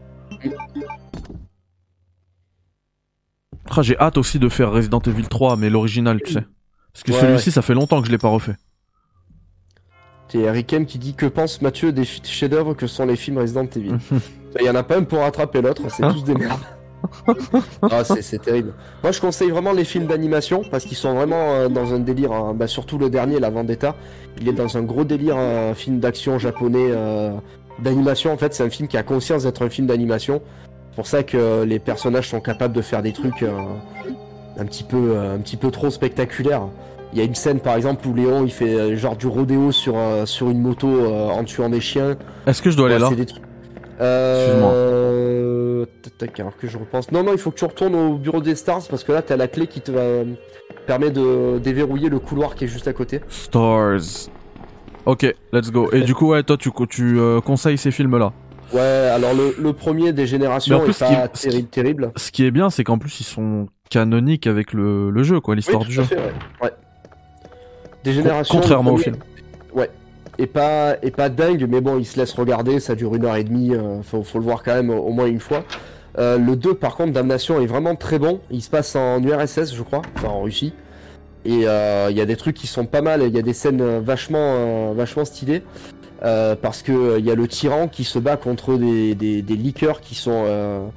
Ah, j'ai hâte aussi de faire Resident Evil 3, mais l'original, tu sais. Parce que Ouais, celui-ci, ça fait longtemps que je l'ai pas refait. Eric M qui dit que pense Mathieu des chefs-d'œuvre que sont les films Resident Evil? Il y en a pas un pour rattraper l'autre, c'est tous des merdes. ah, c'est terrible. Moi, je conseille vraiment les films d'animation parce qu'ils sont vraiment euh, dans un délire. hein. Bah, surtout le dernier, La Vendetta, il est dans un gros délire, un film d'action japonais euh, d'animation. En fait, c'est un film qui a conscience d'être un film d'animation. C'est pour ça que les personnages sont capables de faire des trucs euh, un petit peu, euh, un petit peu trop spectaculaires. Il y a une scène par exemple où Léon il fait euh, genre du rodéo sur, euh, sur une moto euh, en tuant des chiens. Est-ce que je dois aller Ouais, là c'est des trucs- Euh... tac, tac, alors que je repense. Non, non, il faut que tu retournes au bureau des stars parce que là, t'as la clé qui te va... permet de déverrouiller le couloir qui est juste à côté. Stars. Ok, let's go. Et du coup, ouais, toi, tu, tu euh, conseilles ces films-là. Ouais, alors le, le premier des générations Mais en plus, est ce qui- pas ce qui- terrible, terrible. Ce qui est bien, c'est qu'en plus, ils sont canoniques avec le, le jeu, quoi, l'histoire Oui, du tout à jeu. fait, ouais. Ouais. Des générations. Contrairement au film. Ouais. Et pas, et pas dingue, mais bon, il se laisse regarder, ça dure une heure et demie, euh, faut, faut le voir quand même au moins une fois. Euh, le 2, par contre, Damnation est vraiment très bon. Il se passe en URSS, je crois, enfin en Russie. Et euh, il y a des trucs qui sont pas mal, il y a des scènes vachement, vachement stylées. Parce que il y a le tyran qui se bat contre des, des, des liqueurs qui sont,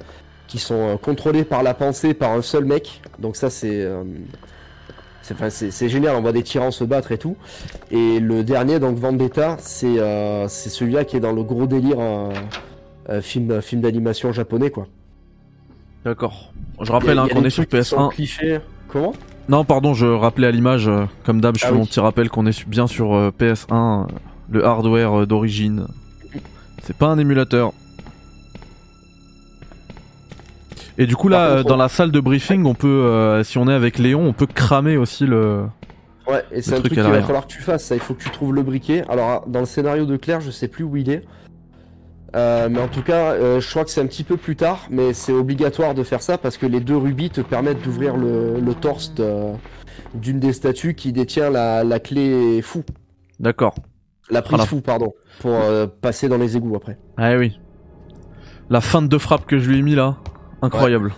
qui sont contrôlés par la pensée par un seul mec. Donc ça c'est c'est génial, on voit des tyrans se battre et tout. Et le dernier, donc Vendetta, c'est euh, c'est celui-là qui est dans le gros délire euh, euh, film, film d'animation japonais quoi. D'accord. Je rappelle hein, qu'on est sur trucs qui sont PS1. clichés. Comment? Non, pardon, je rappelais à l'image, euh, comme d'hab, je Ah fais oui. mon petit rappel qu'on est bien sur euh, PS1, euh, le hardware euh, d'origine. C'est pas un émulateur. Et du coup là, contre, euh, dans la salle de briefing, on peut, euh, si on est avec Léon, on peut cramer aussi le. Ouais, et c'est un truc qu'il va falloir que tu fasses, ça. Il faut que tu trouves le briquet. Alors, dans le scénario de Claire, je sais plus où il est. Euh, mais en tout cas, euh, je crois que c'est un petit peu plus tard, mais c'est obligatoire de faire ça parce que les deux rubis te permettent d'ouvrir le, le torse d'une des statues qui détient la, la clé fou. D'accord. La prise Ah, fou, pardon. Pour euh, passer dans les égouts après. Ah oui. La feinte de frappe que je lui ai mis là, incroyable.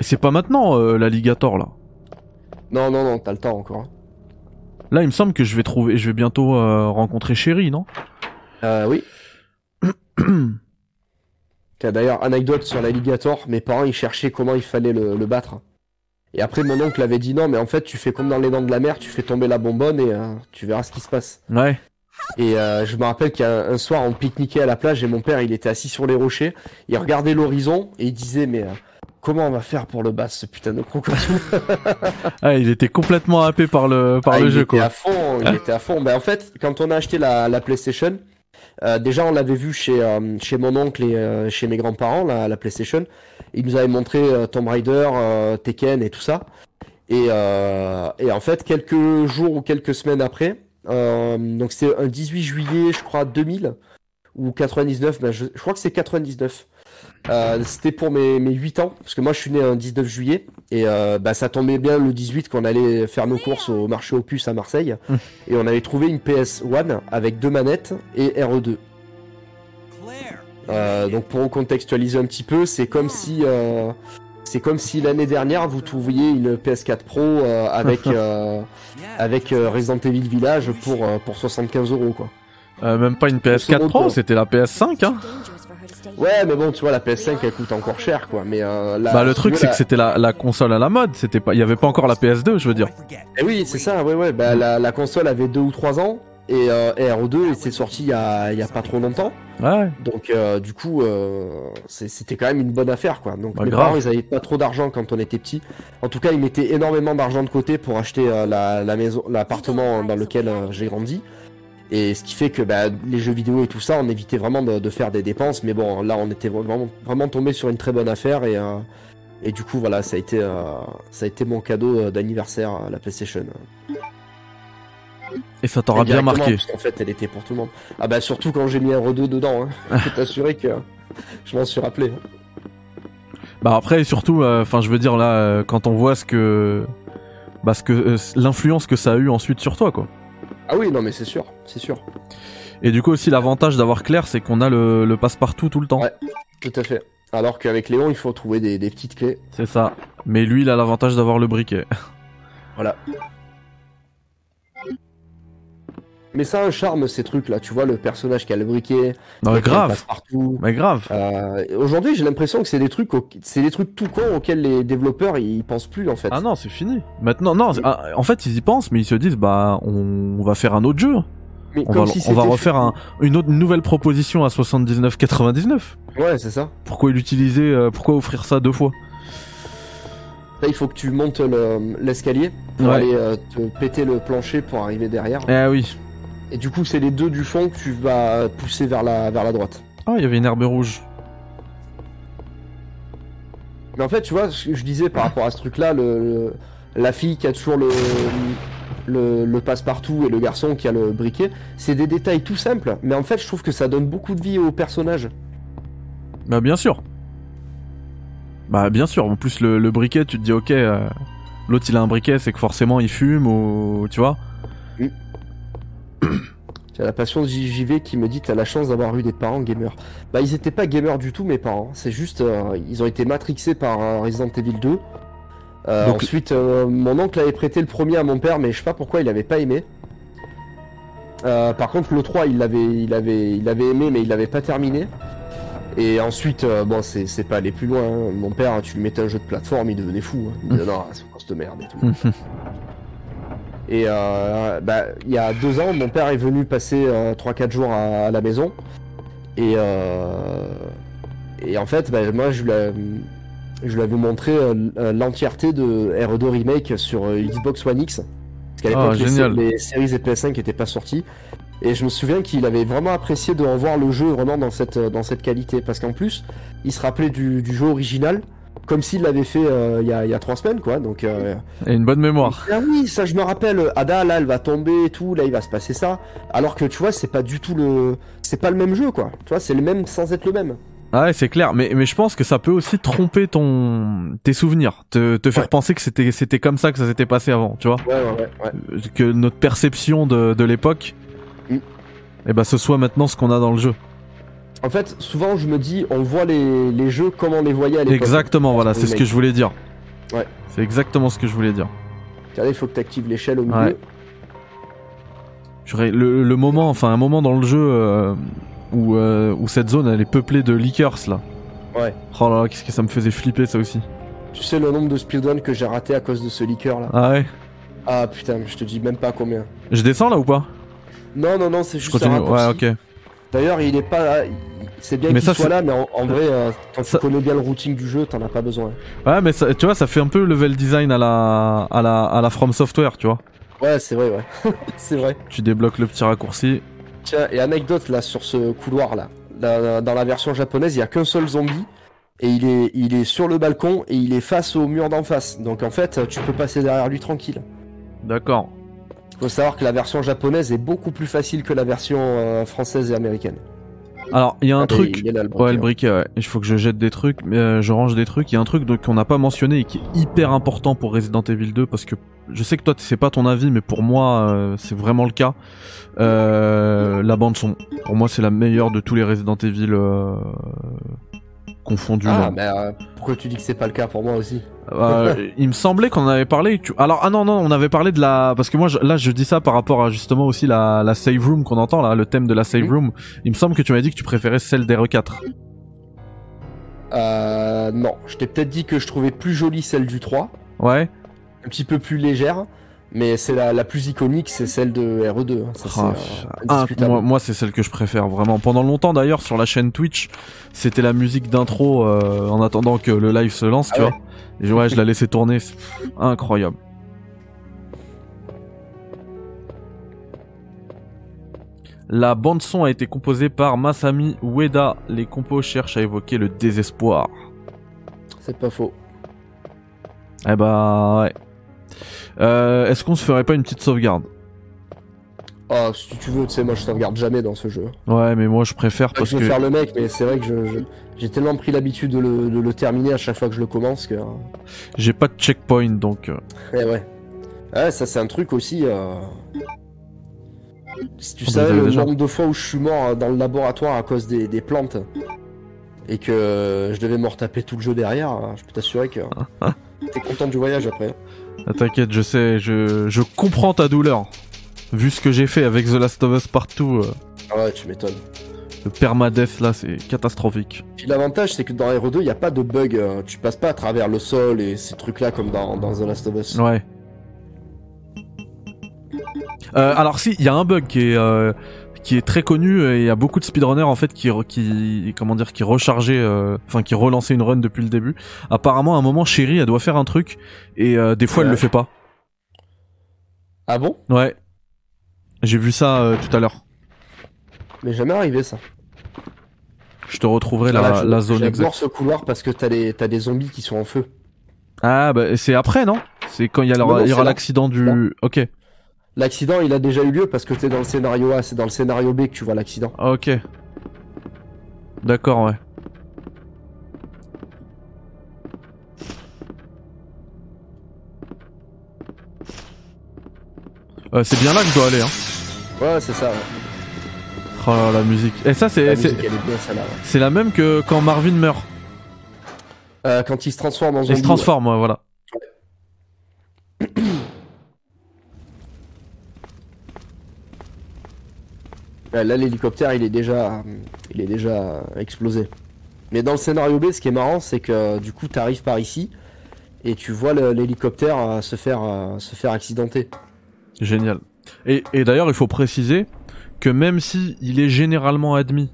Et c'est pas maintenant euh, l'alligator là. Non, non, non, t'as le temps encore. hein. Là, il me semble que je vais trouver, je vais bientôt euh, rencontrer Chéri, non? Euh, oui. Tiens, D'ailleurs, anecdote sur l'alligator, mes parents ils cherchaient comment il fallait le, le battre. Et après mon oncle avait dit non mais en fait tu fais comme dans les dents de la mer, tu fais tomber la bonbonne et euh, tu verras ce qui se passe. Ouais. Et euh, je me rappelle qu'un un soir on pique-niquait à la plage et mon père il était assis sur les rochers, il regardait l'horizon et il disait mais euh, comment on va faire pour le battre ce putain de crocodile Ah, il était complètement happé par le par Ah, le il jeu était quoi. à fond, il était à fond. Ben, en fait, quand on a acheté la, la PlayStation, Euh, déjà, on l'avait vu chez, euh, chez mon oncle et euh, chez mes grands-parents, la, la PlayStation. Ils nous avaient montré euh, Tomb Raider, euh, Tekken et tout ça. Et, euh, et en fait, quelques jours ou quelques semaines après, donc c'est un 18 juillet, je crois, 2000 ou 99, ben je, je crois que c'est 99. Euh, c'était pour mes, mes 8 ans, parce que moi je suis né un 19 juillet, et euh, bah, ça tombait bien le 18 qu'on allait faire nos courses au marché aux puces à Marseille, Hum. et on avait trouvé une PS1 avec deux manettes et RE2. Euh, donc pour contextualiser un petit peu, c'est comme si euh, c'est comme si l'année dernière vous trouviez une PS4 Pro euh, avec euh, avec euh, Resident Evil Village pour euh, pour 75 euros quoi. Euh, même pas une PS4 Second Pro, c'était la PS5 hein. Ouais, mais bon, tu vois la PS5 elle coûte encore cher quoi. Mais euh, la- Bah le truc c'est la- que c'était la, la console à la mode, c'était pas il y avait pas encore la PS2, je veux dire. Eh oui, c'est ça, ouais, ouais. Bah, la, la console avait deux ou trois ans et, euh, et RE2 c'est sorti il y a, il y a pas trop longtemps. Ouais. Donc euh, du coup, euh, c'était quand même une bonne affaire quoi. Donc Bah, mes grave. parents ils avaient pas trop d'argent quand on était petit. En tout cas, ils mettaient énormément d'argent de côté pour acheter euh, la, la maison, l'appartement dans lequel euh, j'ai grandi. Et ce qui fait que bah, les jeux vidéo et tout ça, on évitait vraiment de, de faire des dépenses. Mais bon, là, on était vraiment, vraiment tombé sur une très bonne affaire et euh, et du coup, voilà, ça a été euh, ça a été mon cadeau d'anniversaire à la PlayStation. Et ça t'aura bien marqué. Parce qu'en fait, elle était pour tout le monde. Ah bah surtout quand j'ai mis un RE2 dedans. Hein. Je peux t'assurer que je m'en suis rappelé. Bah après et surtout enfin je veux dire là euh, quand on voit ce que bah ce que euh, l'influence que ça a eu ensuite sur toi quoi. Ah oui, non mais c'est sûr, c'est sûr. Et du coup aussi l'avantage d'avoir Claire c'est qu'on a le, le passe-partout tout le temps. Ouais. Tout à fait. Alors qu'avec Léon, il faut trouver des, des petites clés. C'est ça. Mais lui il a l'avantage d'avoir le briquet. Voilà. Mais ça a un charme ces trucs là, tu vois le personnage qui a le briquet, Non mais grave. passe partout. Mais grave. Euh, Aujourd'hui, j'ai l'impression que c'est des trucs, au- c'est des trucs tout cons auxquels les développeurs ils pensent plus en fait. Ah non, c'est fini. Maintenant, non, ah, en fait, ils y pensent, mais ils se disent, bah, on, on va faire un autre jeu. Mais On comme va, si on va refaire un- une, autre, une nouvelle proposition à 79,99. Ouais, c'est ça. Pourquoi l'utiliser euh, Pourquoi offrir ça deux fois? Là, il faut que tu montes le- l'escalier pour Ouais. aller euh, te péter le plancher pour arriver derrière. Eh oui. Et du coup, c'est les deux du fond que tu vas pousser vers la, vers la droite. Ah, il y avait une herbe rouge. Mais en fait, tu vois, ce que je disais par rapport à ce truc-là, le, le- la fille qui a toujours le, le, le passe-partout et le garçon qui a le briquet, c'est des détails tout simples, mais en fait, je trouve que ça donne beaucoup de vie au personnage. Bah, bien sûr. Bah, bien sûr. En plus, le, le briquet, tu te dis, ok, euh, l'autre il a un briquet, c'est que forcément il fume ou. Tu vois J'ai la passion de JJV qui me dit T'as la chance d'avoir eu des parents gamers. Bah, ils étaient pas gamers du tout, mes parents. C'est juste, euh, ils ont été matrixés par euh, Resident Evil 2. Euh, Donc- Ensuite, mon oncle avait prêté le premier à mon père, mais je sais pas pourquoi il avait pas aimé. Par contre, le 3, il l'avait, il avait, il avait aimé, mais il l'avait pas terminé. Et ensuite, bon, c'est pas aller plus loin. hein. Mon père, tu lui mettais un jeu de plateforme, il devenait fou. hein. Il disait non, c'est quoi cette merde et tout. Et euh, bah, il y a deux ans, mon père est venu passer euh, 3-4 jours à, à la maison. Et, euh, et en fait, bah, moi, je lui, ai- je lui avais montré euh, l'entièreté de RE2 Remake sur euh, Xbox One X. Parce qu'à l'époque, Ah, les, génial. les séries et PS5 n'étaient pas sorties. Et je me souviens qu'il avait vraiment apprécié de revoir le jeu vraiment dans cette, dans cette qualité. Parce qu'en plus, il se rappelait du, du jeu original. Comme s'il l'avait fait euh, il y, a, il y a trois semaines, quoi. Donc, euh, Et une bonne mémoire. ah oui, ça je me rappelle. Ada, là, elle va tomber et tout. Là, il va se passer ça. Alors que tu vois, c'est pas du tout le, c'est pas le même jeu, quoi. Tu vois, c'est le même sans être le même. Ah ouais, c'est clair. Mais, mais je pense que ça peut aussi tromper ton tes souvenirs, te, te faire Ouais. penser que c'était c'était comme ça que ça s'était passé avant, tu vois. Ouais, ouais, Que notre perception de, de l'époque, Mm. et ben ce soit maintenant ce qu'on a dans le jeu. En fait, souvent, je me dis, on voit les, les jeux comme on les voyait à l'époque. Exactement, voilà, c'est ce que je voulais dire. Ouais. C'est exactement ce que je voulais dire. Regardez, il faut que tu actives l'échelle au milieu. Ouais. J'aurais- Le, le moment, enfin un moment dans le jeu euh, où, euh, où cette zone elle est peuplée de leakers là. Ouais. Oh là là, qu'est-ce que ça me faisait flipper ça aussi. Tu sais le nombre de speedruns que j'ai raté à cause de ce leaker là Ah ouais. Ah putain, je te dis même pas combien. Je descends là ou pas? Non, non, non, c'est Je juste un continue. Ouais, ok. D'ailleurs, il est pas. C'est bien qu'il soit là, mais en, en vrai, euh, quand Ça- tu connais bien le routing du jeu, t'en as pas besoin. Ouais, mais ça, tu vois, ça fait un peu level design à la, à la, à la From Software, tu vois. Ouais, c'est vrai, ouais. c'est vrai. Tu débloques le petit raccourci. Tiens, et anecdote là sur ce couloir là. Là, dans la version japonaise, il y a qu'un seul zombie. Et il est, il est sur le balcon et il est face au mur d'en face. Donc en fait, tu peux passer derrière lui tranquille. D'accord. Faut savoir que la version japonaise est beaucoup plus facile que la version euh, française et américaine. Alors, il y a un Ah, truc. il est là, le Ouais, le briquet, ouais. Il faut que je jette des trucs, mais euh, je range des trucs. Il y a un truc qu'on n'a pas mentionné et qui est hyper important pour Resident Evil 2 parce que je sais que toi c'est pas ton avis, mais pour moi euh, c'est vraiment le cas. Euh, la bande son, pour moi c'est la meilleure de tous les Resident Evil confondus. Ah, mais euh, pourquoi tu dis que c'est pas le cas pour moi aussi Euh, il me semblait qu'on en avait parlé. tu- Alors ah non non, on avait parlé de la parce que moi je- là je dis ça par rapport à justement aussi la, la save room qu'on entend là, le thème de la save Oui. room. Il me semble que tu m'avais dit que tu préférais celle d'RE4. Euh, non, je t'ai peut-être dit que je trouvais plus jolie celle du 3, Ouais. un petit peu plus légère, mais c'est la, la plus iconique, c'est celle de RE2. hein, Ça, Ah, euh, Ah, moi, moi, c'est celle que je préfère vraiment. Pendant longtemps d'ailleurs sur la chaîne Twitch, c'était la musique d'intro euh, en attendant que le live se lance, tu Ah vois. Et je- ouais, je la laissais tourner, incroyable. La bande son a été composée par Masami Ueda. Les compos cherchent à évoquer le désespoir. C'est pas faux. Eh bah ouais. Euh, Est-ce qu'on se ferait pas une petite sauvegarde? Ah, si tu veux, tu sais, moi je te regarde jamais dans ce jeu. Ouais, mais moi je préfère Pas que parce je veux que faire le mec, mais c'est vrai que je, je- j'ai tellement pris l'habitude de le, de le terminer à chaque fois que je le commence que. j'ai pas de checkpoint donc. euh, Eh ouais. Ouais, ça c'est un truc aussi. euh, Si tu Vous savais le déjà nombre de fois où je suis mort euh, dans le laboratoire à cause des, des plantes et que je devais me retaper tout le jeu derrière, euh, je peux t'assurer que t'es content du voyage après. Ah, T'inquiète, je sais, je, je comprends ta douleur. Vu ce que j'ai fait avec The Last of Us partout, euh, Ah ouais, tu m'étonnes. le permadeath là, c'est catastrophique. Puis l'avantage c'est que dans RE2 il n'y a pas de bug, euh, tu passes pas à travers le sol et ces trucs là comme dans, dans The Last of Us. Ouais. Euh, alors si, il y a un bug qui est euh, qui est très connu et il y a beaucoup de speedrunners en fait qui qui comment dire qui rechargeaient euh, enfin qui relançaient une run depuis le début. Apparemment à un moment Chérie elle doit faire un truc et euh, des fois elle le fait pas. Ah bon? Ouais. J'ai vu ça euh, tout à l'heure. Mais jamais arrivé ça. Je te retrouverai Ah, la, je- la zone J'adore exacte. ce couloir parce que t'as des, t'as des zombies qui sont en feu. Ah bah c'est après non? C'est quand il y, a- Non, non, il y aura l'accident du. Là. Ok. L'accident il a déjà eu lieu parce que t'es dans le scénario A, c'est dans le scénario B que tu vois l'accident. Ah, Ok. D'accord ouais. Euh, c'est bien là que je dois aller hein. Ouais, c'est ça. ouais. Oh là, la musique. Et ça c'est c'est ouais. la même que quand Marvin meurt. Euh, quand il se transforme en Il zombie. se transforme ouais, voilà. ouais. Là, l'hélicoptère, il est déjà, il est déjà explosé. Mais dans le scénario B, ce qui est marrant, c'est que du coup, t'arrives par ici et tu vois l'hélicoptère euh, se faire, euh, se faire accidenter. Génial. Et, et d'ailleurs, il faut préciser que même si il est généralement admis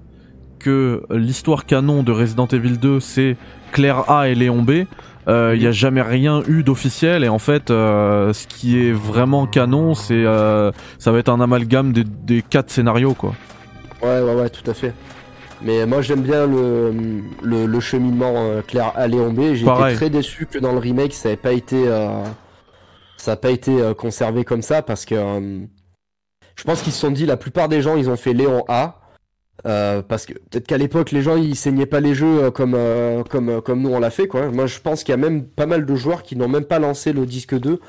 que l'histoire canon de Resident Evil 2 c'est Claire A et Léon B, euh, il n'y a jamais rien eu d'officiel et en fait, euh, ce qui est vraiment canon, c'est euh, ça va être un amalgame des, des quatre scénarios quoi. Ouais, ouais, ouais, tout à fait. Mais moi, j'aime bien le, le, le cheminement euh, Claire A Léon B. J'ai été très déçu que dans le remake, ça n'ait pas été, euh, ça a pas été euh, conservé comme ça parce que euh, je pense qu'ils se sont dit, la plupart des gens, ils ont fait Léon A. euh, parce que peut-être qu'à l'époque les gens ils saignaient pas les jeux euh, comme euh, comme euh, comme nous on l'a fait quoi. Moi je pense qu'il y a même pas mal de joueurs qui n'ont même pas lancé le disque 2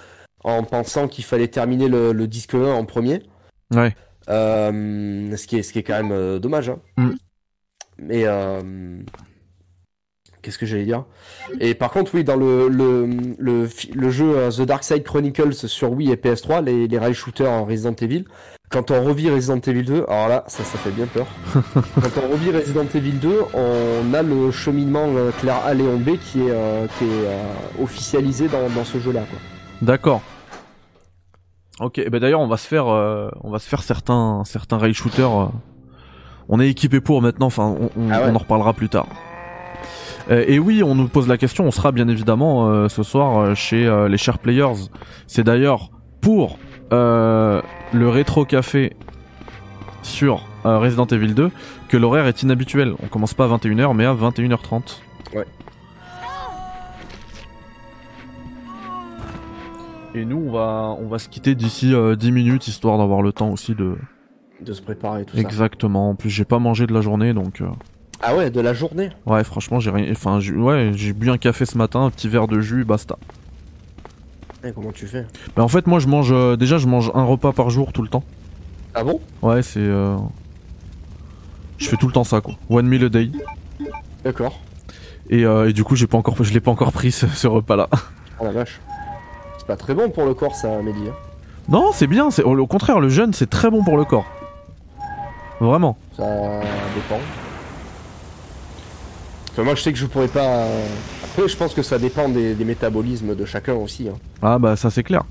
en pensant qu'il fallait terminer le, le disque 1 en premier. Ouais. Euh, ce, qui est, ce qui est quand même dommage. Hein. Mm. Mais euh, qu'est-ce que j'allais dire? Et par contre, oui, dans le, le, le, jeu The Dark Side Chronicles sur Wii et PS3, les, les rail shooters en Resident Evil, quand on revit Resident Evil 2, alors là, ça, ça fait bien peur. quand on revit Resident Evil 2, on a le cheminement euh, Claire A Léon B qui est, euh, qui est euh, officialisé dans, dans ce jeu-là. D'accord. Ok, et ben d'ailleurs on va se faire, euh, on va se faire certains, certains rail shooters. euh, on est équipé pour maintenant. Enfin, on, on- Ah ouais. on en reparlera plus tard. Euh, et oui, on nous pose la question. On sera bien évidemment euh, ce soir euh, chez euh, les chers players. C'est d'ailleurs pour euh, le rétro café sur euh, Resident Evil 2 que l'horaire est inhabituel. On commence pas à 21h mais à 21h30. Ouais. Et nous on va on va se quitter d'ici euh, 10 minutes histoire d'avoir le temps aussi de De se préparer tout ça. exactement. En plus j'ai pas mangé de la journée donc euh, Ah ouais, de la journée. ouais franchement j'ai rien enfin j'ai- ouais j'ai bu un café ce matin un petit verre de jus basta. Eh, comment tu fais Mais en fait moi je mange euh, déjà je mange un repas par jour tout le temps. Ah bon? Ouais c'est euh... je fais tout le temps ça quoi. One meal a day. D'accord. Et, euh, et du coup, j'ai pas encore, je l'ai pas encore pris ce, ce repas-là. Oh la vache. C'est pas très bon pour le corps ça, Mehdi. hein. Non, c'est bien. C'est au contraire, le jeûne, c'est très bon pour le corps. Vraiment. Ça dépend. Moi je sais que je pourrais pas. Après je pense que ça dépend des, métabolismes de chacun aussi. hein. Ah bah ça c'est clair.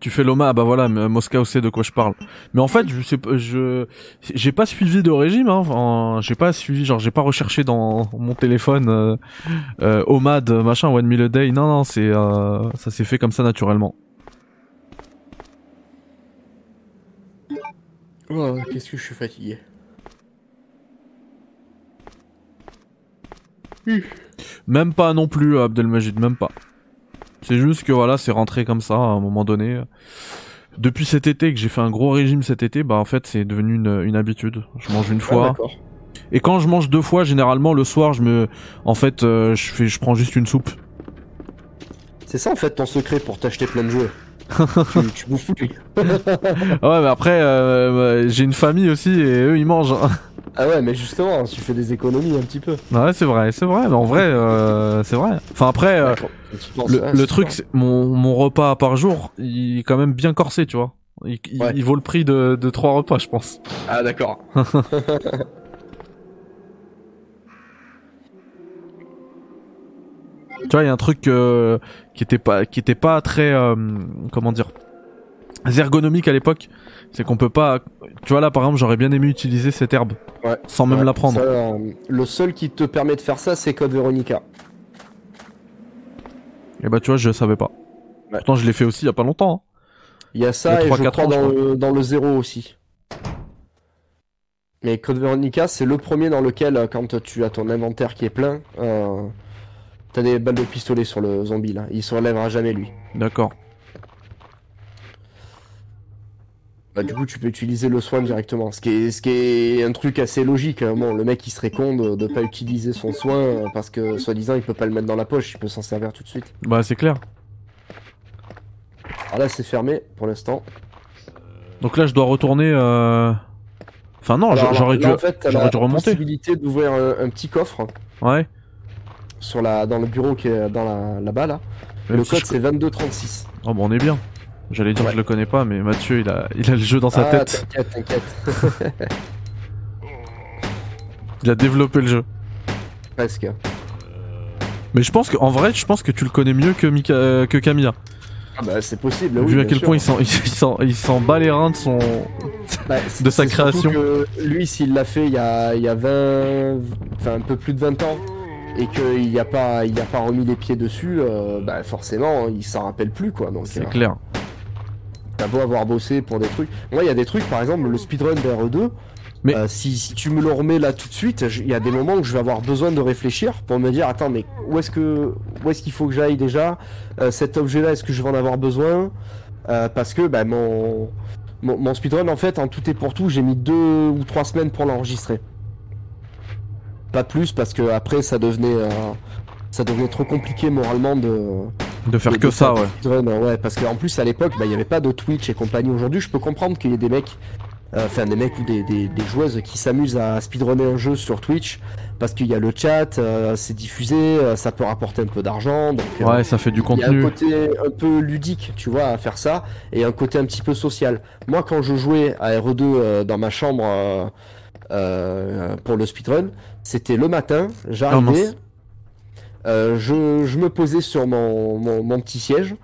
Tu fais l'OMA, ah bah voilà, M- Moscow sait de quoi je parle. Mais en fait, je sais pas, je, j'ai pas suivi de régime, hein. J'ai pas suivi, genre, j'ai pas recherché dans mon téléphone, euh, euh, OMAD, machin, One Meal a Day. Non, non, c'est, euh, ça s'est fait comme ça naturellement. Oh, qu'est-ce que je suis fatigué. Même pas non plus, Abdelmajid, même pas. C'est juste que voilà, c'est rentré comme ça à un moment donné. Depuis cet été, que j'ai fait un gros régime cet été, bah en fait c'est devenu une, une habitude. Je mange une Ah, fois. et quand je mange deux fois, généralement le soir, je me, en fait, euh, je fais, je prends juste une soupe. C'est ça en fait ton secret pour t'acheter plein de jouets. Tu, tu bouffes plus. Ouais, mais après, euh, j'ai une famille aussi et eux ils mangent. Ah ouais, mais justement, tu fais des économies un petit peu. ouais, c'est vrai, c'est vrai. Mais en vrai, euh, c'est vrai. Enfin après, euh, penses- le, le truc, mon, mon repas par jour, il est quand même bien corsé, tu vois. Il, il- il vaut le prix de, de trois repas, je pense. Ah d'accord. Tu vois, il y a un truc euh, qui était pas, qui était pas très, euh, comment dire, ergonomique à l'époque. C'est qu'on peut pas. Tu vois là, par exemple, j'aurais bien aimé utiliser cette herbe Ouais. sans même Ouais, la prendre. ça, euh, le seul qui te permet de faire ça, c'est Code Veronica. Et bah tu vois, je savais pas. Ouais. Pourtant, je l'ai fait aussi il y a pas longtemps. hein. Il y a ça et trois, je quatre crois ans, dans, le, dans le zéro aussi. Mais Code Veronica, c'est le premier dans lequel, quand tu as ton inventaire qui est plein, euh, t'as des balles de pistolet sur le zombie là. Il se relèvera jamais lui. D'accord. Bah, du coup, tu peux utiliser le soin directement. Ce qui est, ce qui est un truc assez logique. hein. Bon, le mec il serait con de, de pas utiliser son soin parce que soi-disant il peut pas le mettre dans la poche, il peut s'en servir tout de suite. Bah c'est clair. Alors là, c'est fermé pour l'instant. Donc là, je dois retourner. Euh... Enfin non, j'aurais dû, en fait, dû remonter. possibilité d'ouvrir un, un petit coffre Ouais. Sur la, dans le bureau qui est dans la, là-bas là. Même le si code je- c'est 2236. Oh bon, on est bien. J'allais dire Ouais. que je le connais pas, mais Mathieu, il a, il a le jeu dans sa ah, tête. T'inquiète, t'inquiète. Il a développé le jeu. Presque. Mais je pense que, en vrai, je pense que tu le connais mieux que Mika, euh, que Camilla. Ah bah c'est possible. oui, Vu à quel sûr. point il s'en, il s'en, il s'en bat les reins de son. Bah, de sa création. que lui, s'il l'a fait il y a, il y a 20, enfin un peu plus de 20 ans, et qu'il n'y a pas, il a pas remis les pieds dessus, euh, bah forcément, il s'en rappelle plus quoi. Donc C'est euh, clair. t'as beau avoir bossé pour des trucs. Moi, il y a des trucs, par exemple, le speedrun d'RE2. Mais- euh, si, si tu me le remets là tout de suite, il y a des moments où je vais avoir besoin de réfléchir pour me dire attends mais où est-ce que où est-ce qu'il faut que j'aille déjà Euh, Cet objet-là, est-ce que je vais en avoir besoin Parce que bah, mon, mon mon speedrun en fait en tout et pour tout, j'ai mis deux ou trois semaines pour l'enregistrer. Pas plus parce que après ça devenait euh, ça devenait trop compliqué moralement de De faire de- que de ça, ouais. ouais, parce qu'en plus à l'époque, bah, il n'y avait pas de Twitch et compagnie. Aujourd'hui, je peux comprendre qu'il y ait des mecs, euh, enfin des mecs ou des, des, des joueuses qui s'amusent à speedrunner un jeu sur Twitch, parce qu'il y a le chat, euh, c'est diffusé, euh, ça peut rapporter un peu d'argent, donc euh, Ouais, ça fait du il y a un contenu. côté un peu ludique, tu vois, à faire ça, et un côté un petit peu social. Moi, quand je jouais à RE2 euh, dans ma chambre pour le speedrun, c'était le matin, j'arrivais, mince. euh, je, je me posais sur mon, mon, mon petit siège,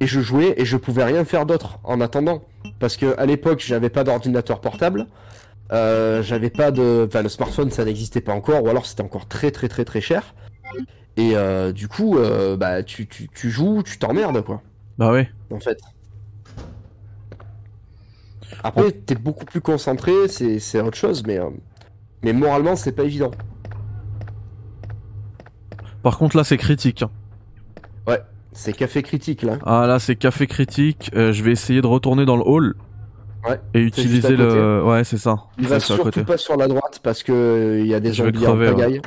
et je jouais, et je pouvais rien faire d'autre en attendant. Parce que à l'époque, j'avais pas d'ordinateur portable, euh, j'avais pas de... Enfin, le smartphone, ça n'existait pas encore, ou alors c'était encore très très très très cher. Et euh, du coup, bah, tu, tu, tu joues, tu t'emmerdes, quoi, Bah ouais. en fait. Après, t'es beaucoup plus concentré, c'est c'est autre chose, mais, mais moralement, c'est pas évident. Par contre là c'est critique. hein. C'est café critique là. Ah là c'est café critique. Euh, je vais essayer de retourner dans le hall. Ouais, Et utiliser le. Ouais c'est ça. Il va surtout côté. pas sur la droite parce que euh, il y a des en ouais. pagaille.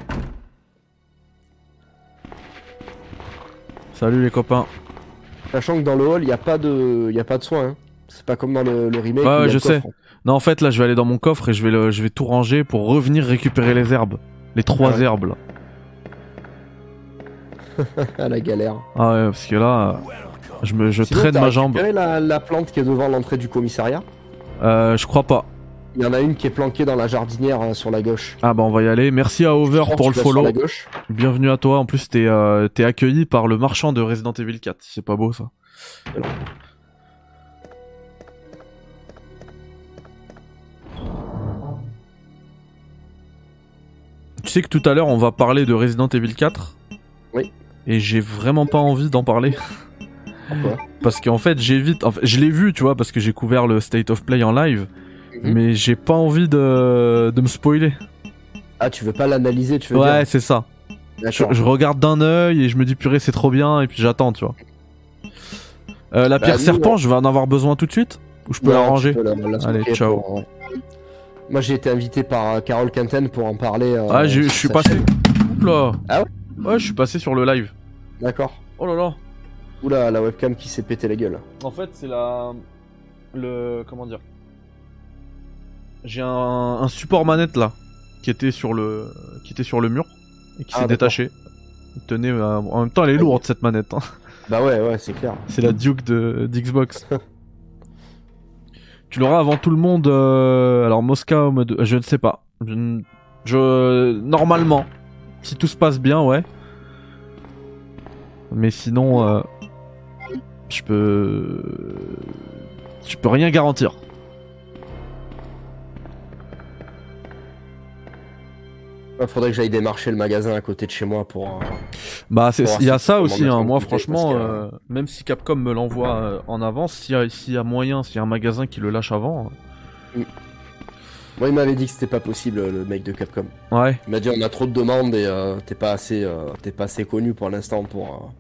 Salut les copains. Sachant que dans le hall, il y a pas de, il y a pas de soins. hein. C'est pas comme dans le, le remake. Ouais, ouais, je sais. coffre. Non en fait là je vais aller dans mon coffre et je vais le... je vais tout ranger pour revenir récupérer les herbes. Les trois Ah ouais. herbes là. Ah la galère. Ah ouais parce que là je me je Sinon, traîne ma jambe. récupéré La, la plante qui est devant l'entrée du commissariat. Euh, je crois pas. Il y en a une qui est planquée dans la jardinière euh, sur la gauche. Ah bah on va y aller. Merci à Over pour le tu follow. Bienvenue à toi. En plus t'es euh, t'es accueilli par le marchand de Resident Evil 4. C'est pas beau ça. Sais que tout à l'heure on va parler de Resident Evil 4. Oui. Et j'ai vraiment pas envie d'en parler. Pourquoi? Parce qu'en fait j'évite. En fait, je l'ai vu, tu vois, parce que j'ai couvert le State of Play en live. Mhm. Mais j'ai pas envie de, de me spoiler. Ah, tu veux pas l'analyser, tu veux Ouais, dire? c'est ça. Je, regarde d'un œil et je me dis purée c'est trop bien et puis j'attends tu vois. Euh, la Bah, pierre nous, serpent, je vais en avoir besoin tout de suite? Ou je peux Non, la ranger peux la- la Allez, ciao. pour, ouais. Moi, j'ai été invité par euh, Carole Quinten pour en parler. euh, Ah je suis passé. Oula. Ah ouais Ouais je suis passé sur le live. D'accord. Oh là là. Oula, la webcam qui s'est pété la gueule. En fait c'est la... Le... Comment dire? J'ai un... un support manette là qui était sur le qui était sur le mur et qui Ah, s'est détaché. Il tenait euh, en même temps elle est lourde cette manette. hein. Bah ouais, ouais, c'est clair. C'est la Duke de d'Xbox. tu l'auras avant tout le monde. euh, Alors Mosca, je ne sais pas. Je- normalement, si tout se passe bien, ouais. Mais sinon, euh, je peux, je peux rien garantir. Il faudrait que j'aille démarcher le magasin à côté de chez moi pour. euh, Bah, il y a ça aussi. Hein. Moi, franchement, que- euh, même si Capcom me l'envoie euh, en avance, s'il y, y a moyen, s'il y a un magasin qui le lâche avant, Moi, il m'avait dit que c'était pas possible, le mec de Capcom. ouais. Il m'a dit on a trop de demandes et t'es pas assez, t'es pas assez connu pour l'instant pour,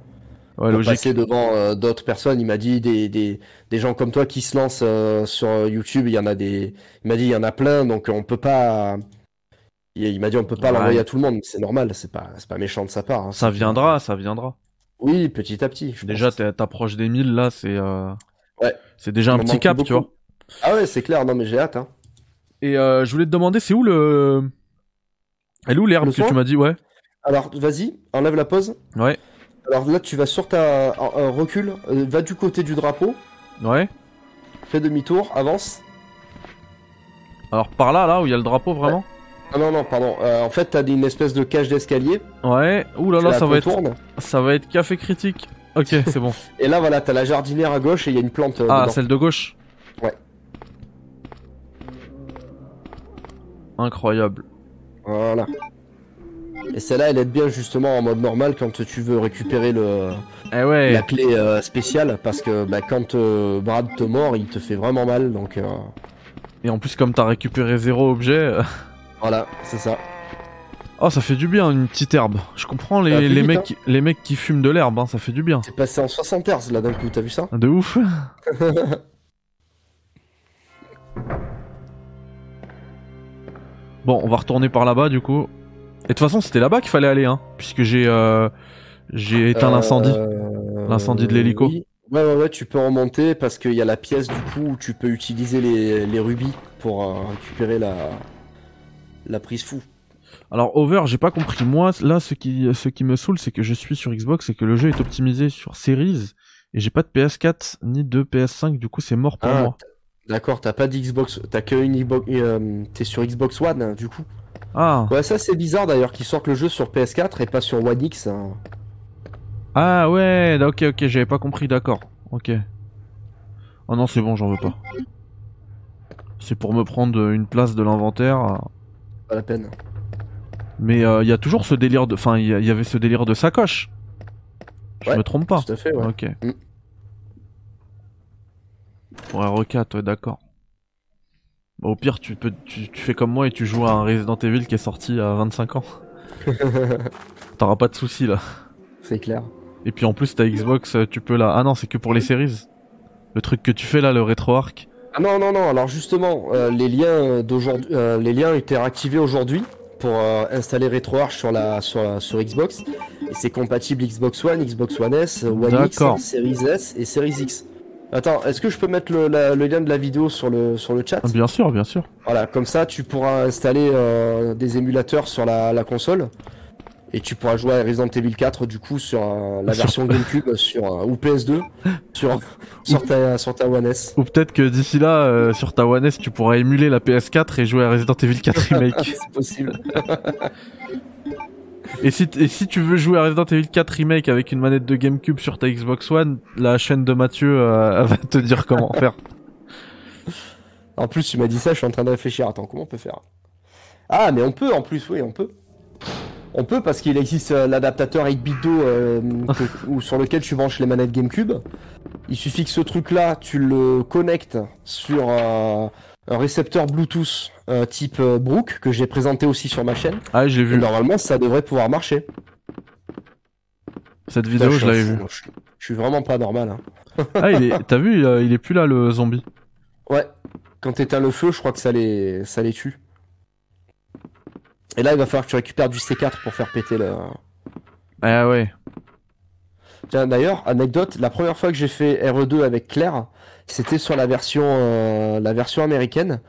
Ouais, pour logique. passer devant d'autres personnes. Il m'a dit des, des, des gens comme toi qui se lancent sur YouTube, il y en a des, il m'a dit il y en a plein, donc on peut pas. Il il m'a dit on peut pas Ouais. l'envoyer à tout le monde, c'est normal, c'est pas, c'est pas méchant de sa part. hein. Ça viendra, ça viendra. Oui, petit à petit. je Déjà, t'approches des 1000 là, c'est euh... Ouais. c'est déjà un petit cap, beaucoup. tu vois. Ah ouais, c'est clair. Non mais j'ai hâte. Hein. Et euh, je voulais te demander, c'est où le. Elle est où l'herbe que tu m'as dit, ouais Alors vas-y, enlève la pause. Ouais. Alors là, tu vas sur ta un- un recul, euh, va du côté du drapeau, Ouais. fais demi-tour, avance. Alors par là, là où il y a le drapeau vraiment? Ah non non, pardon. Euh, en fait, t'as une espèce de cage d'escalier. Ouais. Ouh là là, ça va être, ça va être café critique. Ok, c'est bon. Et là, voilà, t'as la jardinière à gauche et il y a une plante. euh, ah, dedans. celle de gauche. Ouais. Incroyable. Voilà. Et celle-là, elle aide bien justement en mode normal quand tu veux récupérer le Eh ouais. la clé euh, spéciale parce que bah, quand euh, Brad te mord, il te fait vraiment mal. Donc euh, Et en plus, comme t'as récupéré zéro objet. Voilà, c'est ça. Oh, ça fait du bien une petite herbe. Je comprends les, les vite, mecs, hein. qui- les mecs qui fument de l'herbe, hein, ça fait du bien. C'est passé en 60 Hz là d'un coup, t'as vu ça? De ouf. bon, on va retourner par là-bas du coup. Et de toute façon, c'était là-bas qu'il fallait aller, hein, puisque j'ai euh, j'ai éteint l'incendie. Euh, L'incendie de l'hélico. oui. Ouais, ouais, ouais, tu peux remonter parce qu'il y a la pièce du coup où tu peux utiliser les, les rubis pour euh, récupérer la, la prise fou. Alors Over, j'ai pas compris. Moi, là, ce qui ce qui me saoule, c'est que je suis sur Xbox et que le jeu est optimisé sur Series et j'ai pas de PS4 ni de PS5. Du coup, c'est mort pour Ah, moi. D'accord, t'as pas d'Xbox, t'as que une Xbox, euh, t'es sur Xbox One hein, du coup. Ah, Ouais, ça c'est bizarre d'ailleurs qu'ils sortent le jeu sur PS4 et pas sur One X. hein. ah ouais, ok, ok, j'avais pas compris. D'accord, ok. Oh non, c'est bon, j'en veux pas. C'est pour me prendre une place de l'inventaire. Pas la peine. Mais il y a toujours ce délire de. Enfin, il y, avait ce délire de sacoche. Je Ouais, me trompe pas. Tout à fait, ouais. Ok. Mm. Pour R4, ouais, d'accord. Au pire, tu, peux, tu, tu fais comme moi et tu joues à un Resident Evil qui est sorti à 25 ans. T'auras pas de soucis là. C'est clair. Et puis en plus, ta Xbox, euh, tu peux là. Ah non, c'est que pour les séries. Le truc que tu fais là, le rétro-arc. Ah non, non, non, alors justement, euh, les liens d'aujourd'hui, euh, les liens étaient réactivés aujourd'hui pour euh, installer RetroArch sur la, sur la- sur Xbox. Et c'est compatible Xbox One, Xbox One S, One X. Series S et Series X. Attends, est-ce que je peux mettre le, la- le lien de la vidéo sur le, sur le chat? Ah, bien sûr, bien sûr. Voilà, comme ça tu pourras installer euh, des émulateurs sur la, la console. Et tu pourras jouer à Resident Evil 4 du coup sur la Sur- version GameCube sur, ou PS2 sur, sur, ta, sur ta One S. Ou peut-être que d'ici là, euh, sur ta One S, tu pourras émuler la PS4 et jouer à Resident Evil 4 Remake. c'est possible. et, si et si tu veux jouer à Resident Evil 4 Remake avec une manette de GameCube sur ta Xbox One, la chaîne de Mathieu euh, va te dire comment faire. En plus, tu m'as dit ça, je suis en train de réfléchir. Attends, comment on peut faire? Ah, mais on peut en plus, oui, on peut. On peut parce qu'il existe euh, l'adaptateur 8-bit do euh, sur lequel tu branches les manettes GameCube. Il suffit que ce truc-là, tu le connectes sur euh, un récepteur Bluetooth euh, type Brook que j'ai présenté aussi sur ma chaîne. Ah, Et vu. normalement, ça devrait pouvoir marcher. Cette vidéo, Putain, je l'avais vue. Je, je suis vraiment pas normal. hein. Ah, il est... t'as vu, il, il est plus là le zombie. Ouais, quand t'éteins le feu, je crois que ça les, ça les tue. Et là, il va falloir que tu récupères du C4 pour faire péter le. Ah ouais. Tiens, d'ailleurs, anecdote, la première fois que j'ai fait RE2 avec Claire, c'était sur la version, euh, la version américaine.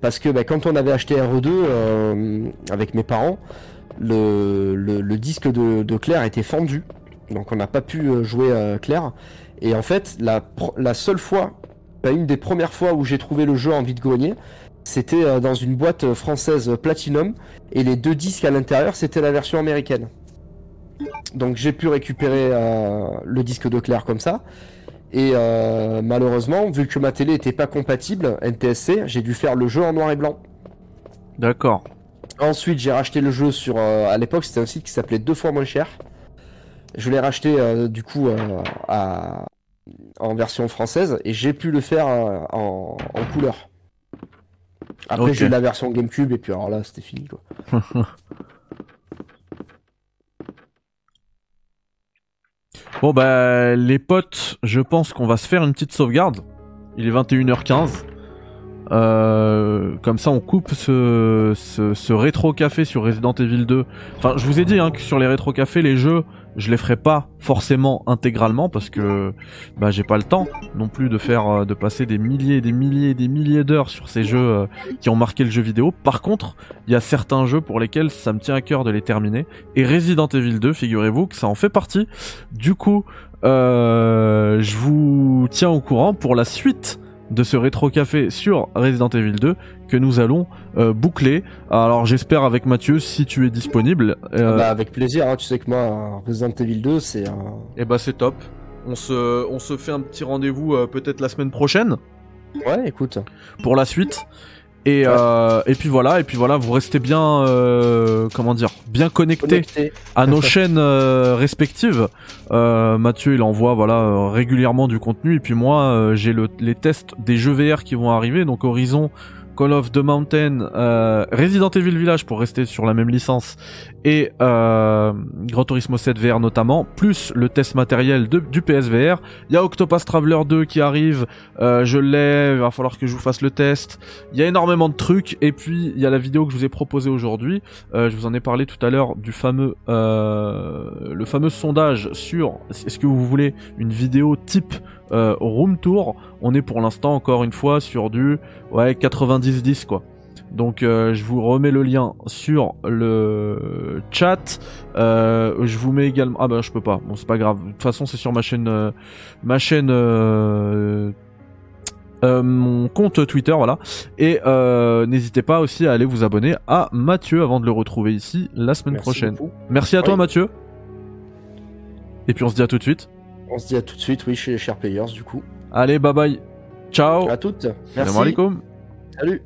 Parce que bah, quand on avait acheté RE2 euh, avec mes parents, le, le, le disque de, de Claire était fendu. Donc on n'a pas pu euh, jouer euh, Claire. Et en fait, la, la seule fois, bah, une des premières fois où j'ai trouvé le jeu en vide-grenier, c'était euh, dans une boîte euh, française Platinum. Et les deux disques à l'intérieur, c'était la version américaine. Donc j'ai pu récupérer euh, le disque de Claire comme ça. Et euh, malheureusement, vu que ma télé était pas compatible NTSC, j'ai dû faire le jeu en noir et blanc. D'accord. Ensuite, j'ai racheté le jeu sur. euh, à l'époque, c'était un site qui s'appelait deux fois moins cher. Je l'ai racheté euh, du coup euh, à- en version française et j'ai pu le faire euh, en, en couleur. Après, j'ai eu la version GameCube et puis alors là, c'était fini quoi. Bon bah les potes, je pense qu'on va se faire une petite sauvegarde. Il est 21h15. Euh, comme ça on coupe ce, ce, ce rétro café sur Resident Evil 2. Enfin je vous ai dit hein, que sur les rétro cafés les jeux je les ferai pas forcément intégralement parce que bah j'ai pas le temps non plus de faire euh, de passer des milliers et des milliers et des milliers d'heures sur ces jeux euh, qui ont marqué le jeu vidéo. Par contre, il y a certains jeux pour lesquels ça me tient à cœur de les terminer et Resident Evil 2, figurez-vous que ça en fait partie. Du coup, euh, je vous tiens au courant pour la suite de ce rétro café sur Resident Evil 2 que nous allons euh, boucler. Alors j'espère avec Mathieu si tu es disponible. Euh, Bah, avec plaisir, hein, tu sais que moi, Resident Evil 2, c'est un. et bah c'est top. On se, on se fait un petit rendez-vous euh, peut-être la semaine prochaine Ouais, écoute. pour la suite. Et, euh, et puis voilà, et puis voilà, vous restez bien, euh, comment dire, bien connectés Connecté. à nos chaînes euh, respectives. Euh, Mathieu, il envoie voilà régulièrement du contenu, et puis moi, j'ai le, les tests des jeux VR qui vont arriver, donc Horizon, Call of the Mountain, euh, Resident Evil Village pour rester sur la même licence, et euh, Gran Turismo 7 VR notamment, plus le test matériel du PSVR. Il y a Octopath Traveler 2 qui arrive, euh, je l'ai, il va falloir que je vous fasse le test. Il y a énormément de trucs, et puis il y a la vidéo que je vous ai proposée aujourd'hui. Euh, je vous en ai parlé tout à l'heure du fameux, euh, le fameux sondage sur est-ce que vous voulez une vidéo type euh, room tour. On est pour l'instant encore une fois sur du ouais 90-10 quoi. Donc euh, je vous remets le lien sur le chat. Euh, je vous mets également. Ah bah je peux pas. Bon c'est pas grave. De toute façon c'est sur ma chaîne, euh, ma chaîne, euh, euh, mon compte Twitter voilà. Et euh, n'hésitez pas aussi à aller vous abonner à Mathieu avant de le retrouver ici la semaine Merci prochaine. beaucoup. Merci à toi. Mathieu. Et puis on se dit à tout de suite. On se dit à tout de suite, oui, chez les Players, du coup. Allez bye bye. Ciao. À toutes. Salam Merci. alaikum. Salut.